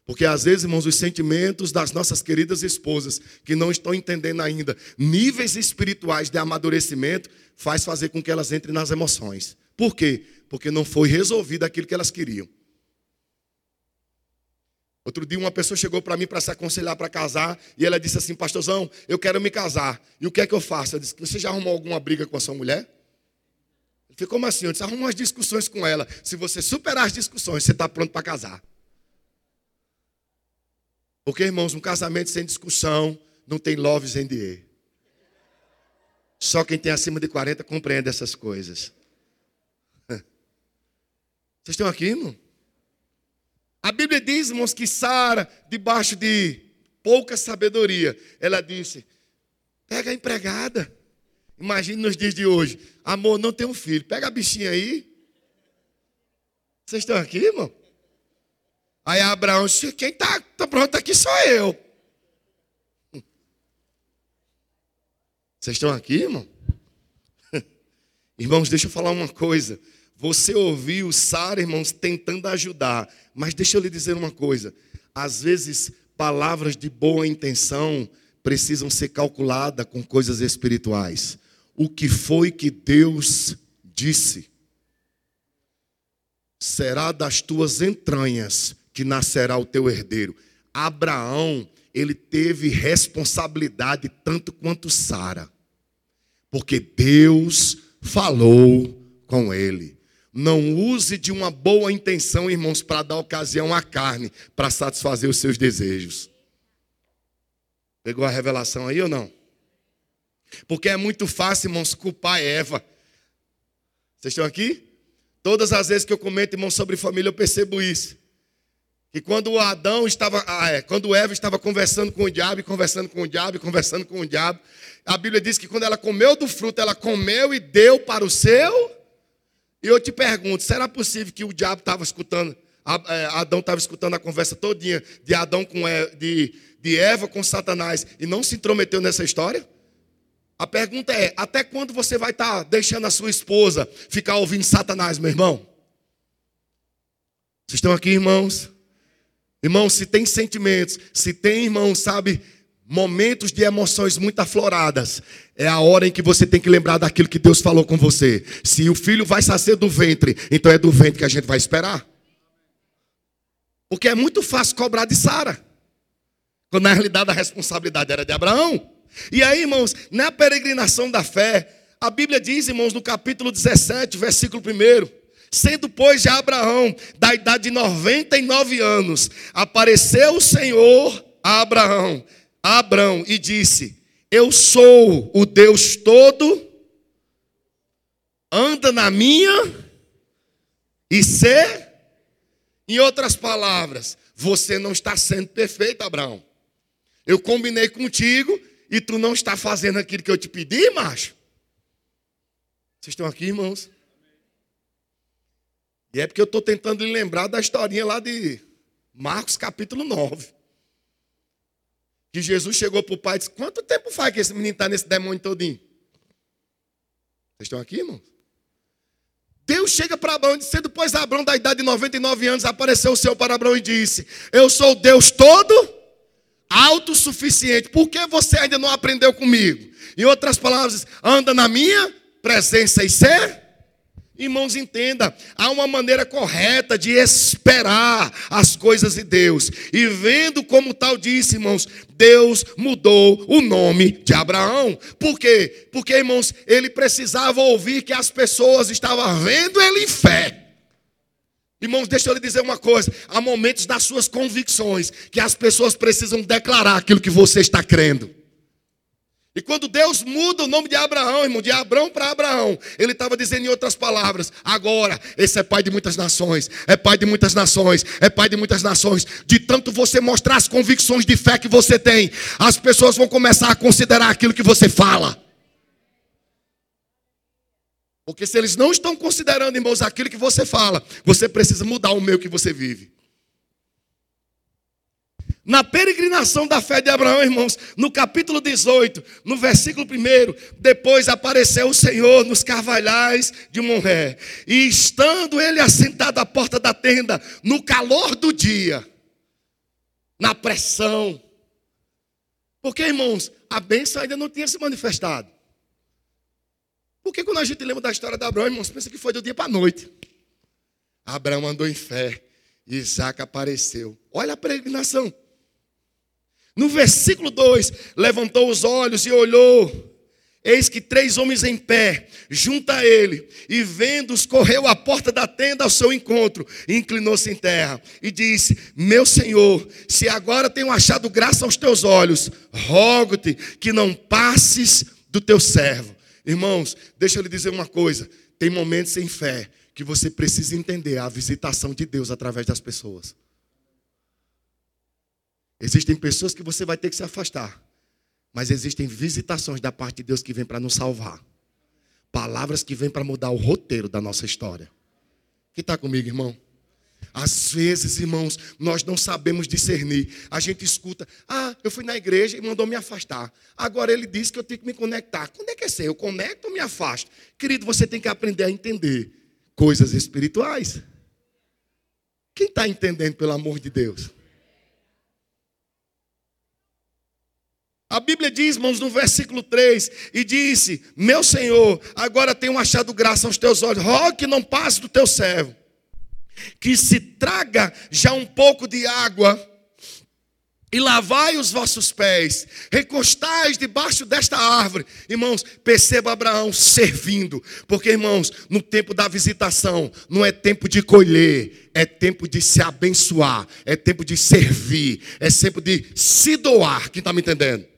Speaker 1: Porque às vezes, irmãos, os sentimentos das nossas queridas esposas, que não estão entendendo ainda níveis espirituais de amadurecimento, faz fazer com que elas entrem nas emoções. Por quê? Porque não foi resolvido aquilo que elas queriam. Outro dia uma pessoa chegou para mim para se aconselhar para casar e ela disse assim, pastorzão, eu quero me casar. E o que é que eu faço? Eu disse, você já arrumou alguma briga com a sua mulher? Ficou assim? Eu disse, arruma umas discussões com ela. Se você superar as discussões, você está pronto para casar. Porque, irmãos, um casamento sem discussão não tem love sem dinheiro. Só quem tem acima de 40 compreende essas coisas. Vocês estão aqui, irmão? A Bíblia diz, irmãos, que Sara, debaixo de pouca sabedoria, ela disse: pega a empregada. Imagine nos dias de hoje. Amor, não tem um filho. Pega a bichinha aí. Vocês estão aqui, irmão? Aí Abraão Quem está tá pronto aqui sou eu. Vocês estão aqui, irmão? Irmãos, deixa eu falar uma coisa. Você ouviu Sara, irmãos, tentando ajudar. Mas deixa eu lhe dizer uma coisa. Às vezes, palavras de boa intenção precisam ser calculadas com coisas espirituais o que foi que Deus disse. Será das tuas entranhas que nascerá o teu herdeiro. Abraão, ele teve responsabilidade tanto quanto Sara. Porque Deus falou com ele. Não use de uma boa intenção, irmãos, para dar ocasião à carne, para satisfazer os seus desejos. Pegou a revelação aí ou não? Porque é muito fácil, irmãos, culpar Eva. Vocês estão aqui? Todas as vezes que eu comento, irmãos, sobre família, eu percebo isso. Que quando Adão estava, ah, é, quando Eva estava conversando com o diabo, conversando com o diabo, conversando com o diabo, a Bíblia diz que quando ela comeu do fruto, ela comeu e deu para o seu. E eu te pergunto, será possível que o diabo estava escutando, é, Adão estava escutando a conversa todinha de Adão com de, de Eva com Satanás e não se intrometeu nessa história? A pergunta é: até quando você vai estar deixando a sua esposa ficar ouvindo Satanás, meu irmão? Vocês estão aqui, irmãos? Irmãos, se tem sentimentos, se tem, irmãos, sabe, momentos de emoções muito afloradas, é a hora em que você tem que lembrar daquilo que Deus falou com você. Se o filho vai sair do ventre, então é do ventre que a gente vai esperar. Porque é muito fácil cobrar de Sara, quando na realidade a responsabilidade era de Abraão. E aí, irmãos, na peregrinação da fé, a Bíblia diz, irmãos, no capítulo 17, versículo 1 Sendo, pois, já Abraão, da idade de 99 anos, apareceu o Senhor a Abraão, a Abraão, e disse: Eu sou o Deus todo, anda na minha e ser. Em outras palavras, você não está sendo perfeito, Abraão. Eu combinei contigo e tu não está fazendo aquilo que eu te pedi, macho. Vocês estão aqui, irmãos? E é porque eu estou tentando lhe lembrar da historinha lá de Marcos capítulo 9. Que Jesus chegou para o pai e disse: Quanto tempo faz que esse menino está nesse demônio todinho? Vocês estão aqui, irmãos? Deus chega para Abraão disse: Depois Abraão, da idade de 99 anos, apareceu o Senhor para Abraão e disse: Eu sou Deus todo, autossuficiente. Por que você ainda não aprendeu comigo? Em outras palavras, anda na minha presença e ser Irmãos, entenda, há uma maneira correta de esperar as coisas de Deus. E vendo como tal disse, irmãos, Deus mudou o nome de Abraão. Por quê? Porque, irmãos, ele precisava ouvir que as pessoas estavam vendo ele em fé. Irmãos, deixa eu lhe dizer uma coisa: há momentos das suas convicções que as pessoas precisam declarar aquilo que você está crendo. E quando Deus muda o nome de Abraão, irmão, de Abraão para Abraão, ele estava dizendo em outras palavras: agora, esse é pai de muitas nações, é pai de muitas nações, é pai de muitas nações. De tanto você mostrar as convicções de fé que você tem, as pessoas vão começar a considerar aquilo que você fala. Porque se eles não estão considerando, irmãos, aquilo que você fala, você precisa mudar o meio que você vive. Na peregrinação da fé de Abraão, irmãos, no capítulo 18, no versículo 1, depois apareceu o Senhor nos carvalhais de Monré, e estando ele assentado à porta da tenda, no calor do dia, na pressão, porque, irmãos, a bênção ainda não tinha se manifestado. Porque quando a gente lembra da história de Abraão, irmãos, pensa que foi do dia para a noite. Abraão andou em fé, Isaac apareceu. Olha a peregrinação. No versículo 2: levantou os olhos e olhou. Eis que três homens em pé, junto a ele, e vendo-os, correu à porta da tenda ao seu encontro, inclinou-se em terra, e disse: Meu senhor, se agora tenho achado graça aos teus olhos, rogo-te que não passes do teu servo. Irmãos, deixa eu lhe dizer uma coisa: tem momentos em fé que você precisa entender a visitação de Deus através das pessoas. Existem pessoas que você vai ter que se afastar. Mas existem visitações da parte de Deus que vem para nos salvar. Palavras que vêm para mudar o roteiro da nossa história. Que está comigo, irmão? Às vezes, irmãos, nós não sabemos discernir. A gente escuta, ah, eu fui na igreja e mandou me afastar. Agora ele disse que eu tenho que me conectar. Quando é que é ser? Eu conecto ou me afasto? Querido, você tem que aprender a entender coisas espirituais. Quem está entendendo, pelo amor de Deus? A Bíblia diz, irmãos, no versículo 3, e disse: Meu Senhor, agora tenho achado graça aos teus olhos, rogue que não passe do teu servo, que se traga já um pouco de água e lavai os vossos pés, recostais debaixo desta árvore. Irmãos, perceba Abraão servindo, porque, irmãos, no tempo da visitação, não é tempo de colher, é tempo de se abençoar, é tempo de servir, é tempo de se doar. Quem está me entendendo?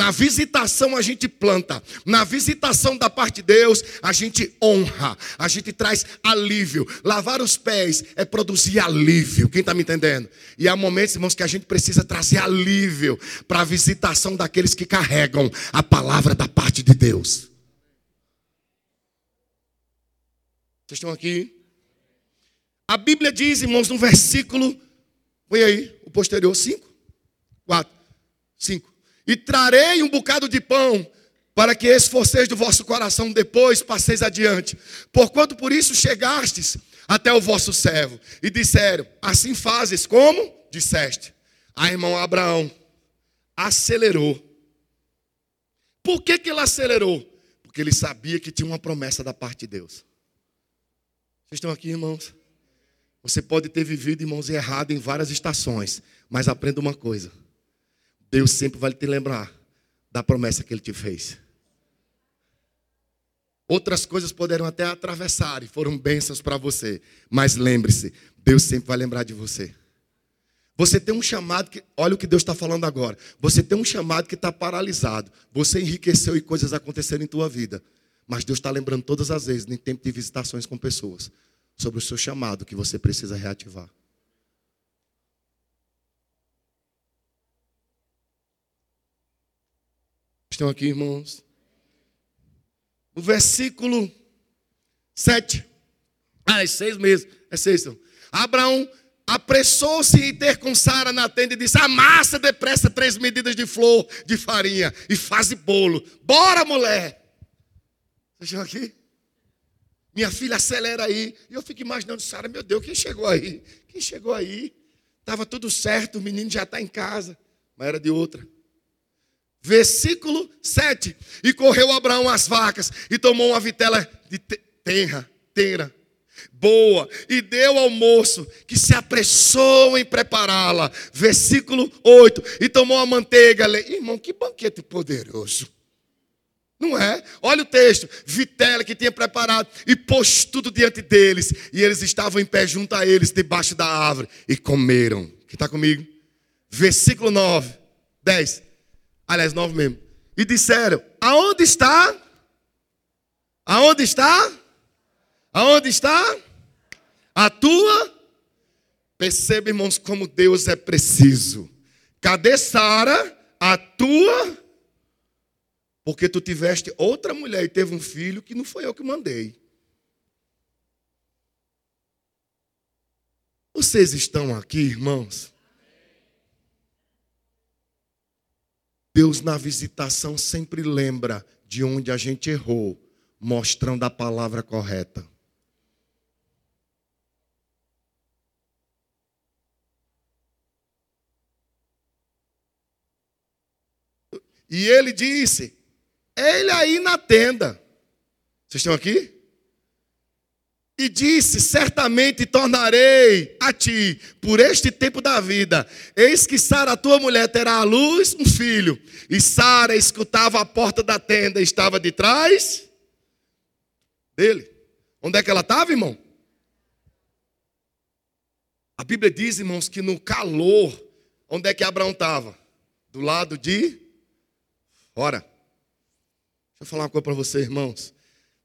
Speaker 1: Na visitação a gente planta, na visitação da parte de Deus a gente honra, a gente traz alívio. Lavar os pés é produzir alívio, quem está me entendendo? E há momentos, irmãos, que a gente precisa trazer alívio para a visitação daqueles que carregam a palavra da parte de Deus. Vocês estão aqui? A Bíblia diz, irmãos, no versículo, põe aí, o posterior, 5, 4, 5 e trarei um bocado de pão, para que esforceis do vosso coração depois passeis adiante. Porquanto por isso chegastes até o vosso servo, e disseram: Assim fazes como disseste. A irmão Abraão acelerou. Por que, que ele acelerou? Porque ele sabia que tinha uma promessa da parte de Deus. Vocês estão aqui, irmãos? Você pode ter vivido, irmãos, errado em várias estações, mas aprenda uma coisa: Deus sempre vai te lembrar da promessa que Ele te fez. Outras coisas poderão até atravessar e foram bênçãos para você, mas lembre-se, Deus sempre vai lembrar de você. Você tem um chamado que, olha o que Deus está falando agora. Você tem um chamado que está paralisado. Você enriqueceu e coisas aconteceram em tua vida. Mas Deus está lembrando todas as vezes, em tempo de visitações com pessoas, sobre o seu chamado que você precisa reativar. Estão aqui, irmãos? O versículo 7. Ah, é seis meses. É seis. Então. Abraão apressou-se em ter com Sara na tenda e disse: Amassa depressa três medidas de flor de farinha e faz bolo. Bora, mulher! Vocês estão aqui? Minha filha acelera aí. E eu fico imaginando, Sara, meu Deus, quem chegou aí? Quem chegou aí? Estava tudo certo, o menino já está em casa. Mas era de outra. Versículo 7. E correu Abraão às vacas e tomou uma vitela de tenra, tenra, boa, e deu ao moço que se apressou em prepará-la. Versículo 8. E tomou a manteiga. Irmão, que banquete poderoso. Não é? Olha o texto. Vitela que tinha preparado e pôs tudo diante deles. E eles estavam em pé junto a eles, debaixo da árvore, e comeram. Que está comigo? Versículo 9, 10. Aliás, nove mesmo. E disseram: Aonde está? Aonde está? Aonde está? A tua? Perceba, irmãos, como Deus é preciso. Cadê Sara? A tua? Porque tu tiveste outra mulher e teve um filho que não foi eu que mandei. Vocês estão aqui, irmãos? Deus, na visitação, sempre lembra de onde a gente errou, mostrando a palavra correta. E ele disse: Ele aí na tenda. Vocês estão aqui? E disse: Certamente tornarei a ti, por este tempo da vida. Eis que Sara, tua mulher, terá à luz um filho. E Sara escutava a porta da tenda, estava de trás dele. Onde é que ela estava, irmão? A Bíblia diz, irmãos, que no calor, onde é que Abraão estava? Do lado de fora. Deixa eu falar uma coisa para vocês, irmãos.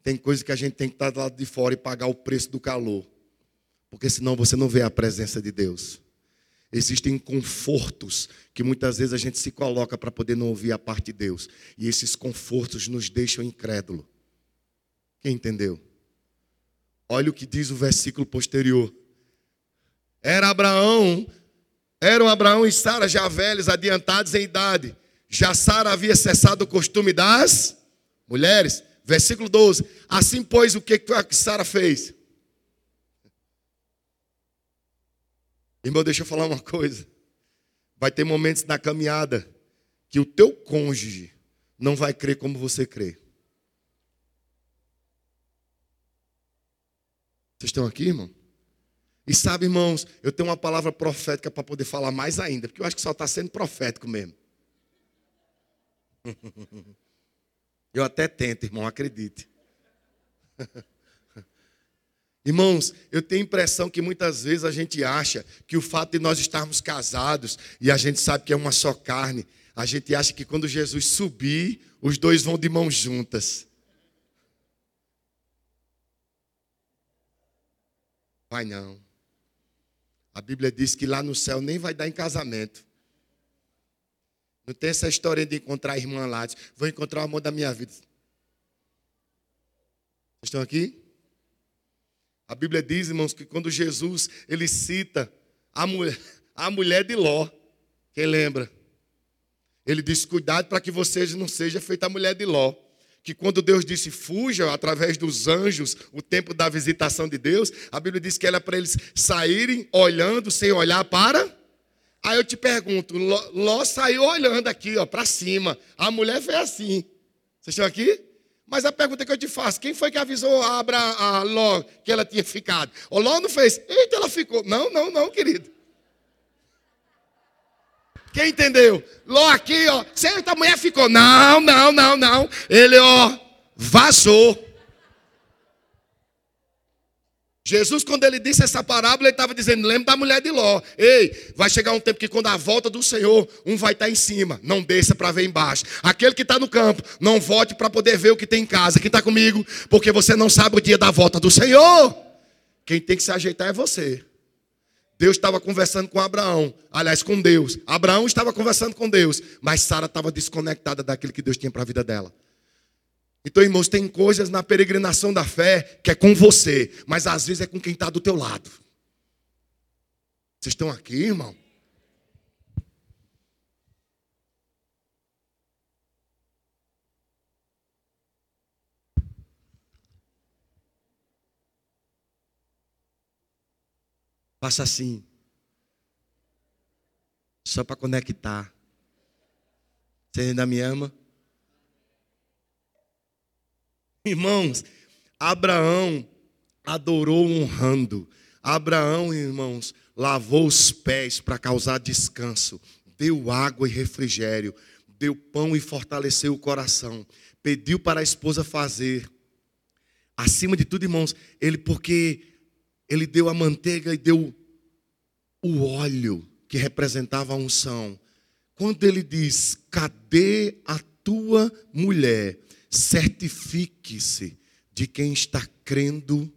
Speaker 1: Tem coisa que a gente tem que estar do lado de fora e pagar o preço do calor. Porque senão você não vê a presença de Deus. Existem confortos que muitas vezes a gente se coloca para poder não ouvir a parte de Deus. E esses confortos nos deixam incrédulo. Quem entendeu? Olha o que diz o versículo posterior. Era Abraão, eram Abraão e Sara já velhos, adiantados em idade. Já Sara havia cessado o costume das mulheres Versículo 12. Assim, pois, o que Sara fez? Irmão, deixa eu falar uma coisa. Vai ter momentos na caminhada que o teu cônjuge não vai crer como você crê. Vocês estão aqui, irmão? E sabe, irmãos, eu tenho uma palavra profética para poder falar mais ainda, porque eu acho que só está sendo profético mesmo. Eu até tento, irmão, acredite. Irmãos, eu tenho a impressão que muitas vezes a gente acha que o fato de nós estarmos casados e a gente sabe que é uma só carne, a gente acha que quando Jesus subir, os dois vão de mãos juntas. Vai não. A Bíblia diz que lá no céu nem vai dar em casamento. Não tem essa história de encontrar a irmã lá. Diz, Vou encontrar o amor da minha vida. Vocês estão aqui? A Bíblia diz, irmãos, que quando Jesus ele cita a mulher, a mulher de Ló, quem lembra? Ele diz: Cuidado para que vocês não seja feita a mulher de Ló. Que quando Deus disse fuja através dos anjos, o tempo da visitação de Deus, a Bíblia diz que era para eles saírem olhando sem olhar para Aí eu te pergunto, Ló, Ló saiu olhando aqui, ó, para cima. A mulher fez assim. Vocês estão aqui? Mas a pergunta que eu te faço, quem foi que avisou a, Abra, a Ló que ela tinha ficado? O Ló não fez, eita, ela ficou. Não, não, não, querido. Quem entendeu? Ló aqui, ó, certa mulher ficou. Não, não, não, não. Ele, ó, vazou. Jesus, quando ele disse essa parábola, ele estava dizendo: lembra da mulher de Ló. Ei, vai chegar um tempo que, quando a volta do Senhor, um vai estar em cima, não desça para ver embaixo. Aquele que está no campo, não volte para poder ver o que tem em casa. Quem está comigo? Porque você não sabe o dia da volta do Senhor. Quem tem que se ajeitar é você. Deus estava conversando com Abraão, aliás, com Deus. Abraão estava conversando com Deus, mas Sara estava desconectada daquilo que Deus tinha para a vida dela. Então, irmãos, tem coisas na peregrinação da fé que é com você, mas às vezes é com quem está do teu lado. Vocês estão aqui, irmão? Passa assim. Só para conectar. Você ainda me ama? Irmãos, Abraão adorou honrando. Abraão, irmãos, lavou os pés para causar descanso, deu água e refrigério, deu pão e fortaleceu o coração, pediu para a esposa fazer. Acima de tudo, irmãos, ele porque ele deu a manteiga e deu o óleo que representava a unção. Quando ele diz: "Cadê a tua mulher?" Certifique-se de quem está crendo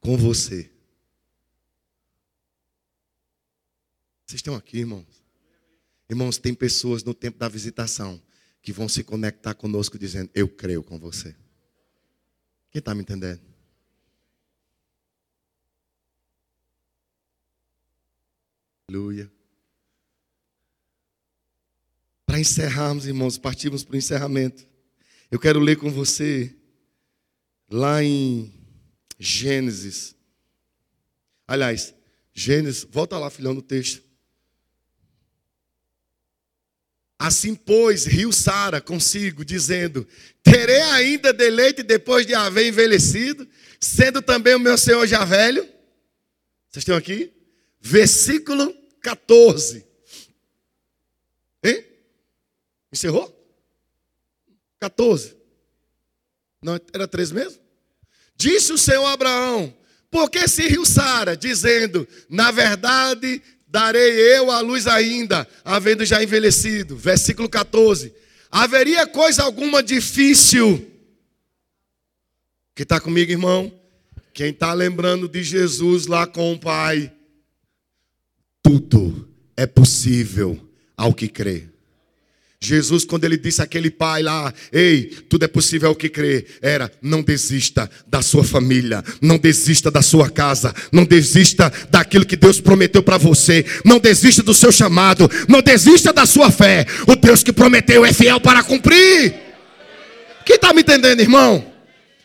Speaker 1: com você. Vocês estão aqui, irmãos? Irmãos, tem pessoas no tempo da visitação que vão se conectar conosco dizendo: Eu creio com você. Quem está me entendendo? Aleluia. Para encerrarmos, irmãos, partimos para o encerramento. Eu quero ler com você lá em Gênesis. Aliás, Gênesis, volta lá, filhão, no texto. Assim, pois, riu Sara consigo, dizendo: Terei ainda deleite depois de haver envelhecido, sendo também o meu senhor já velho. Vocês estão aqui? Versículo 14. Hein? Encerrou? 14. Não, era 13 mesmo? Disse o Senhor a Abraão: Por que se riu Sara, dizendo: Na verdade, darei eu a luz ainda, havendo já envelhecido. Versículo 14. Haveria coisa alguma difícil? Que está comigo, irmão? Quem está lembrando de Jesus lá com o Pai? Tudo é possível ao que crê. Jesus, quando ele disse àquele pai lá, ei, tudo é possível ao que crê, era, não desista da sua família, não desista da sua casa, não desista daquilo que Deus prometeu para você, não desista do seu chamado, não desista da sua fé. O Deus que prometeu é fiel para cumprir. Quem está me entendendo, irmão?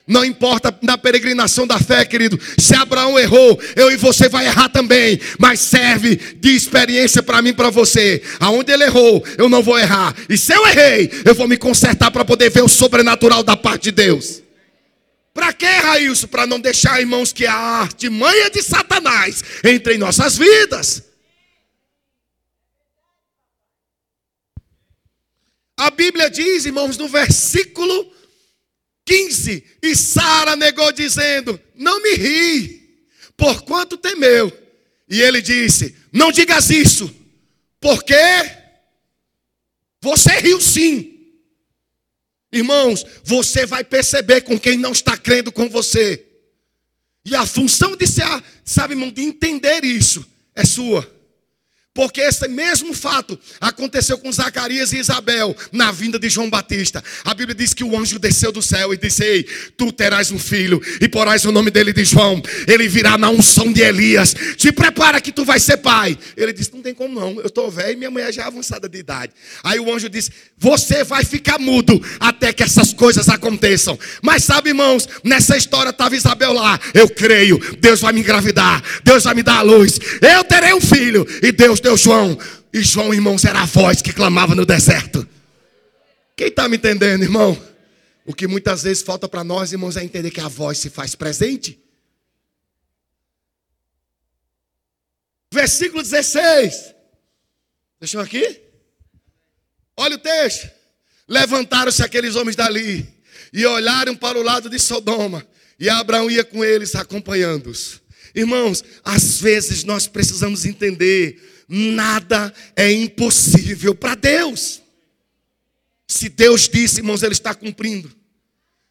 Speaker 1: Não importa na peregrinação da fé, querido. Se Abraão errou, eu e você vai errar também. Mas serve de experiência para mim, para você. Aonde ele errou, eu não vou errar. E se eu errei, eu vou me consertar para poder ver o sobrenatural da parte de Deus. Para que, Railson? Para não deixar, irmãos, que a artimanha de Satanás entre em nossas vidas. A Bíblia diz, irmãos, no versículo 15: E Sara negou, dizendo: Não me ri, por quanto temeu. E ele disse: Não digas isso, porque você riu sim. Irmãos, você vai perceber com quem não está crendo com você. E a função de ser, sabe, irmão, de entender isso é sua. Porque esse mesmo fato aconteceu com Zacarias e Isabel na vinda de João Batista. A Bíblia diz que o anjo desceu do céu e disse: Ei, tu terás um filho, e porás o nome dele de João. Ele virá na unção de Elias. Se prepara que tu vais ser pai. Ele disse: Não tem como não, eu estou velho e minha mulher já é avançada de idade. Aí o anjo disse: Você vai ficar mudo até que essas coisas aconteçam. Mas sabe, irmãos, nessa história estava Isabel lá. Eu creio, Deus vai me engravidar, Deus vai me dar a luz. Eu terei um filho, e Deus deu João. E João, irmãos, era a voz que clamava no deserto. Quem está me entendendo, irmão? O que muitas vezes falta para nós, irmãos, é entender que a voz se faz presente. Versículo 16. Deixa eu aqui. Olha o texto. Levantaram-se aqueles homens dali e olharam para o lado de Sodoma. E Abraão ia com eles acompanhando-os. Irmãos, às vezes nós precisamos entender nada é impossível para Deus. Se Deus disse, irmãos, Ele está cumprindo.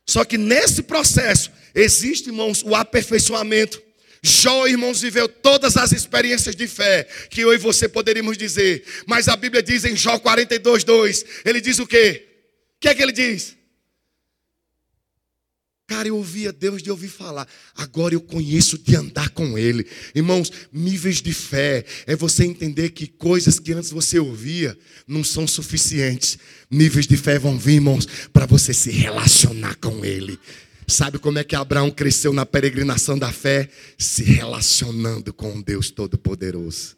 Speaker 1: Só que nesse processo existe, irmãos, o aperfeiçoamento. Jó, irmãos, viveu todas as experiências de fé que eu e você poderíamos dizer. Mas a Bíblia diz em Jó 42, 2, ele diz o quê? O que é que ele diz? Cara, eu ouvia Deus de ouvir falar. Agora eu conheço de andar com Ele. Irmãos, níveis de fé é você entender que coisas que antes você ouvia não são suficientes. Níveis de fé vão vir, irmãos, para você se relacionar com Ele. Sabe como é que Abraão cresceu na peregrinação da fé? Se relacionando com Deus Todo-Poderoso.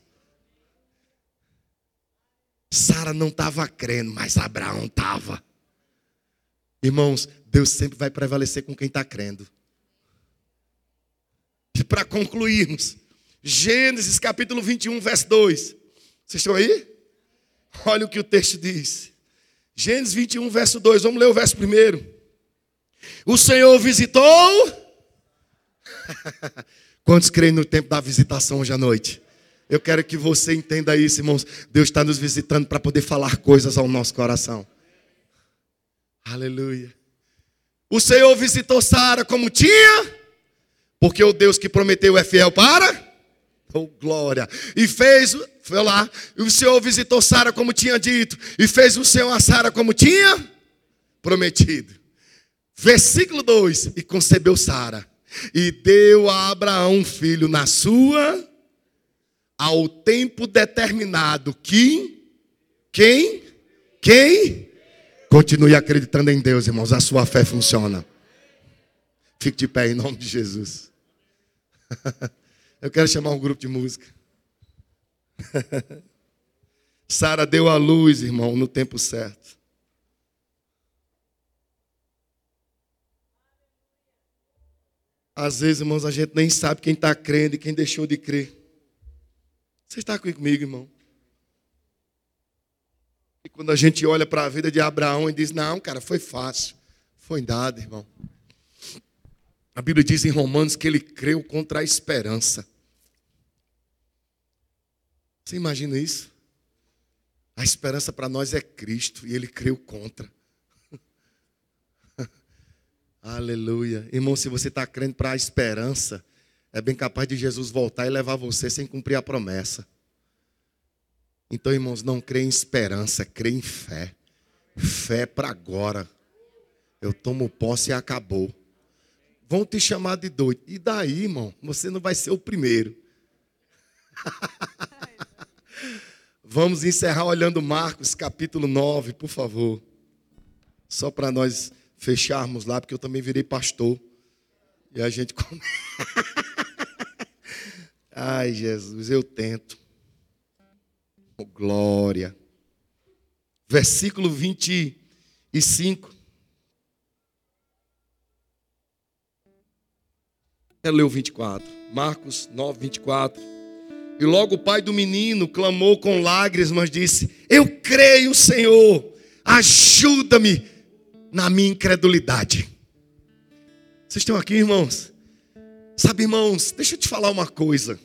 Speaker 1: Sara não estava crendo, mas Abraão estava. Irmãos, Deus sempre vai prevalecer com quem está crendo. E para concluirmos, Gênesis capítulo 21, verso 2. Vocês estão aí? Olha o que o texto diz. Gênesis 21, verso 2. Vamos ler o verso primeiro. O Senhor visitou. Quantos creem no tempo da visitação hoje à noite? Eu quero que você entenda isso, irmãos. Deus está nos visitando para poder falar coisas ao nosso coração. Aleluia. O Senhor visitou Sara como tinha, porque o Deus que prometeu é fiel para. Oh, glória. E fez, foi lá, e o Senhor visitou Sara como tinha dito, e fez o Senhor a Sara como tinha prometido. Versículo 2: E concebeu Sara, e deu a Abraão filho na sua, ao tempo determinado. Que, quem? Quem? Continue acreditando em Deus, irmãos. A sua fé funciona. Fique de pé em nome de Jesus. Eu quero chamar um grupo de música. Sara deu a luz, irmão, no tempo certo. Às vezes, irmãos, a gente nem sabe quem está crendo e quem deixou de crer. Você está comigo, irmão? E quando a gente olha para a vida de Abraão e diz: Não, cara, foi fácil. Foi dado, irmão. A Bíblia diz em Romanos que ele creu contra a esperança. Você imagina isso? A esperança para nós é Cristo e ele creu contra. Aleluia. Irmão, se você está crendo para a esperança, é bem capaz de Jesus voltar e levar você sem cumprir a promessa. Então, irmãos, não crê em esperança, crê em fé. Fé para agora. Eu tomo posse e acabou. Vão te chamar de doido. E daí, irmão? Você não vai ser o primeiro. Vamos encerrar olhando Marcos capítulo 9, por favor. Só para nós fecharmos lá, porque eu também virei pastor. E a gente. Ai, Jesus, eu tento. Oh, glória. Versículo 25. Quero ler o 24. Marcos 9, 24. E logo o pai do menino clamou com lágrimas, mas disse: Eu creio, Senhor, ajuda-me na minha incredulidade. Vocês estão aqui, irmãos? Sabe, irmãos, deixa eu te falar uma coisa.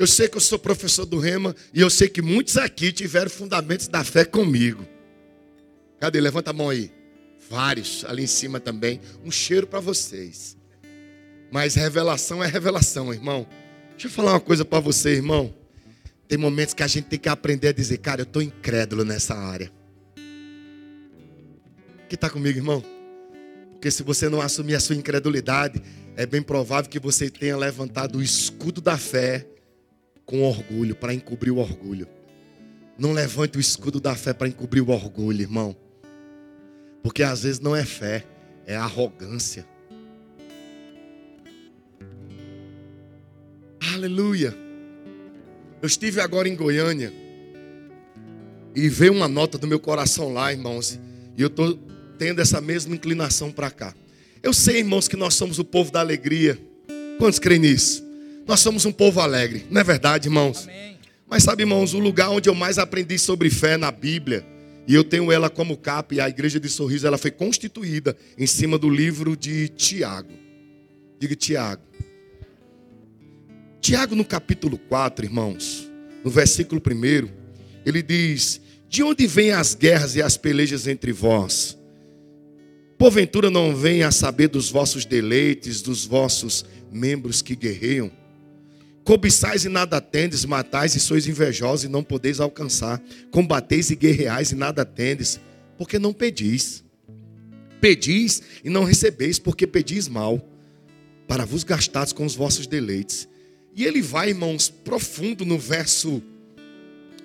Speaker 1: Eu sei que eu sou professor do Rema e eu sei que muitos aqui tiveram fundamentos da fé comigo. Cadê? Levanta a mão aí. Vários ali em cima também. Um cheiro para vocês. Mas revelação é revelação, irmão. Deixa eu falar uma coisa para você, irmão. Tem momentos que a gente tem que aprender a dizer, cara, eu estou incrédulo nessa área. Que está comigo, irmão? Porque se você não assumir a sua incredulidade, é bem provável que você tenha levantado o escudo da fé com orgulho, para encobrir o orgulho. Não levante o escudo da fé para encobrir o orgulho, irmão. Porque às vezes não é fé, é arrogância. Aleluia. Eu estive agora em Goiânia e veio uma nota do meu coração lá, irmãos, e eu estou tendo essa mesma inclinação para cá. Eu sei, irmãos, que nós somos o povo da alegria. Quantos creem nisso? Nós somos um povo alegre, não é verdade, irmãos? Amém. Mas sabe, irmãos, o lugar onde eu mais aprendi sobre fé na Bíblia e eu tenho ela como capa, e a igreja de sorriso ela foi constituída em cima do livro de Tiago. Diga Tiago. Tiago, no capítulo 4, irmãos, no versículo 1, ele diz: De onde vêm as guerras e as pelejas entre vós? Porventura não vem a saber dos vossos deleites, dos vossos membros que guerreiam? Cobiçais e nada tendes, matais e sois invejosos e não podeis alcançar. Combateis e guerreais e nada tendes, porque não pedis. Pedis e não recebeis, porque pedis mal, para vos gastares com os vossos deleites. E ele vai, irmãos, profundo no verso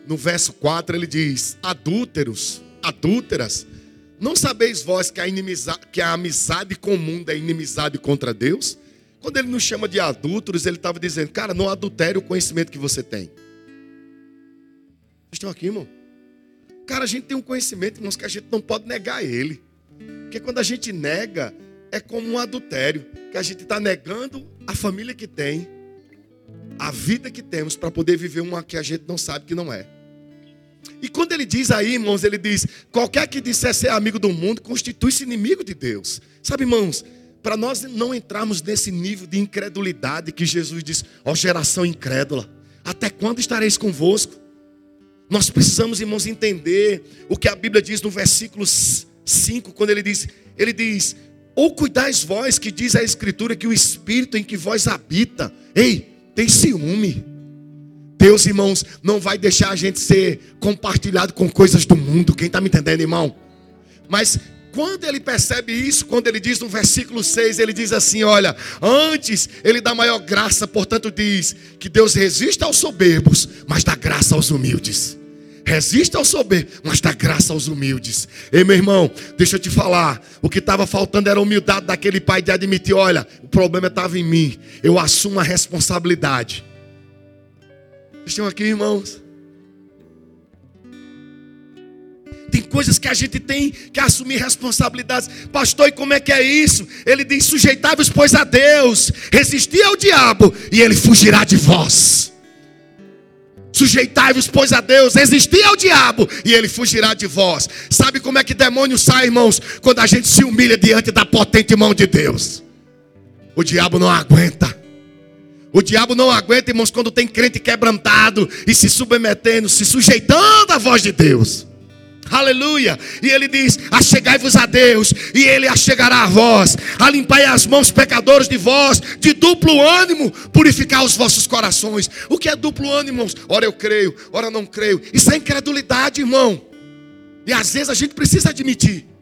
Speaker 1: no verso 4, ele diz: Adúlteros, adúlteras, não sabeis vós que a, inimizade, que a amizade comum é inimizade contra Deus? Quando ele nos chama de adúlteros, ele estava dizendo, cara, não adultere o conhecimento que você tem. Vocês estão aqui, irmão? Cara, a gente tem um conhecimento, irmãos, que a gente não pode negar ele. Porque quando a gente nega, é como um adultério. Que a gente está negando a família que tem, a vida que temos, para poder viver uma que a gente não sabe que não é. E quando ele diz aí, irmãos, ele diz: qualquer que disser ser amigo do mundo constitui-se inimigo de Deus. Sabe, irmãos, para nós não entrarmos nesse nível de incredulidade que Jesus diz, ó oh, geração incrédula, até quando estareis convosco? Nós precisamos, irmãos, entender o que a Bíblia diz no versículo 5, quando ele diz, ele diz, ou cuidais vós, que diz a Escritura que o Espírito em que vós habita, ei, tem ciúme. Deus, irmãos, não vai deixar a gente ser compartilhado com coisas do mundo. Quem está me entendendo, irmão? Mas quando ele percebe isso, quando ele diz no versículo 6, ele diz assim: Olha, antes ele dá maior graça, portanto, diz que Deus resiste aos soberbos, mas dá graça aos humildes. Resiste ao soberbo, mas dá graça aos humildes. Ei, meu irmão, deixa eu te falar. O que estava faltando era a humildade daquele pai de admitir: olha, o problema estava em mim. Eu assumo a responsabilidade. Estão aqui, irmãos? Tem coisas que a gente tem que assumir responsabilidades. Pastor, e como é que é isso? Ele diz: sujeitai-vos, pois, a Deus, resisti ao diabo, e ele fugirá de vós. Sujeitai-vos, pois, a Deus, resisti ao diabo, e ele fugirá de vós. Sabe como é que demônio sai, irmãos? Quando a gente se humilha diante da potente mão de Deus. O diabo não aguenta. O diabo não aguenta, irmãos, quando tem crente quebrantado e se submetendo, se sujeitando à voz de Deus. Aleluia. E ele diz: Achegai-vos a Deus, e ele achegará a vós. Alimpai as mãos, pecadores de vós, de duplo ânimo, purificar os vossos corações. O que é duplo ânimo, irmãos? Ora eu creio, ora não creio. Isso é incredulidade, irmão. E às vezes a gente precisa admitir.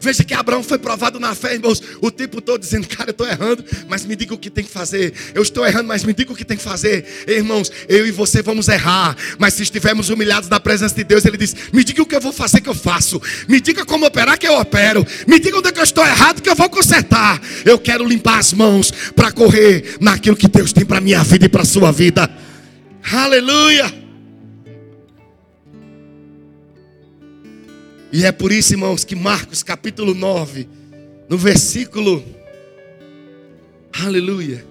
Speaker 1: Veja que Abraão foi provado na fé, irmãos, o tempo todo dizendo: Cara, eu estou errando, mas me diga o que tem que fazer. Eu estou errando, mas me diga o que tem que fazer. Irmãos, eu e você vamos errar, mas se estivermos humilhados na presença de Deus, Ele diz: Me diga o que eu vou fazer que eu faço. Me diga como operar que eu opero. Me diga onde é que eu estou errado que eu vou consertar. Eu quero limpar as mãos para correr naquilo que Deus tem para minha vida e para sua vida. Aleluia. E é por isso, irmãos, que Marcos capítulo 9, no versículo. Aleluia.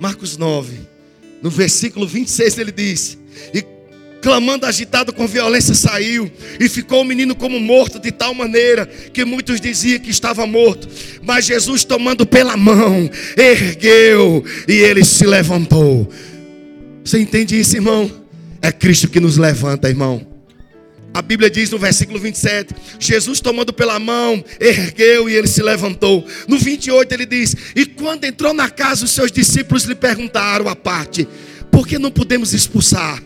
Speaker 1: Marcos 9, no versículo 26, ele diz: E clamando agitado com violência saiu, e ficou o menino como morto, de tal maneira que muitos diziam que estava morto. Mas Jesus, tomando pela mão, ergueu e ele se levantou. Você entende isso, irmão? É Cristo que nos levanta, irmão. A Bíblia diz no versículo 27: Jesus tomando pela mão, ergueu e ele se levantou. No 28 ele diz: E quando entrou na casa, os seus discípulos lhe perguntaram à parte: Por que não podemos expulsar?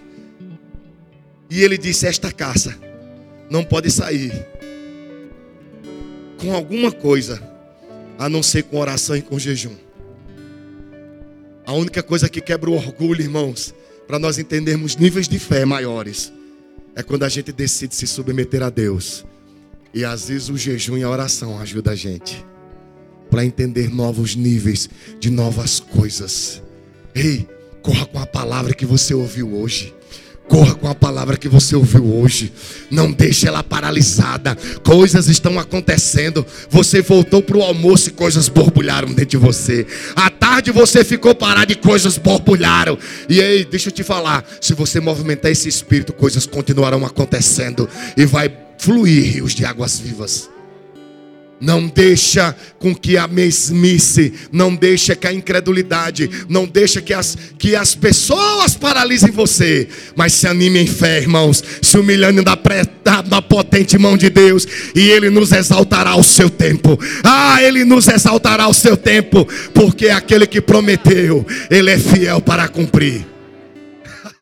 Speaker 1: E ele disse: Esta casa não pode sair com alguma coisa, a não ser com oração e com jejum. A única coisa que quebra o orgulho, irmãos, para nós entendermos níveis de fé maiores é quando a gente decide se submeter a Deus. E às vezes o jejum e a oração ajudam a gente para entender novos níveis de novas coisas. Ei, corra com a palavra que você ouviu hoje. Corra com a palavra que você ouviu hoje. Não deixe ela paralisada. Coisas estão acontecendo. Você voltou para o almoço e coisas borbulharam dentro de você. À tarde você ficou parado e coisas borbulharam. E aí, deixa eu te falar: se você movimentar esse espírito, coisas continuarão acontecendo. E vai fluir rios de águas vivas. Não deixa com que a mesmice, não deixa que a incredulidade, não deixa que as, que as pessoas paralisem você, mas se anime em fé, irmãos, se humilhando da, da, da potente mão de Deus, e Ele nos exaltará ao seu tempo. Ah, Ele nos exaltará ao seu tempo, porque aquele que prometeu, Ele é fiel para cumprir.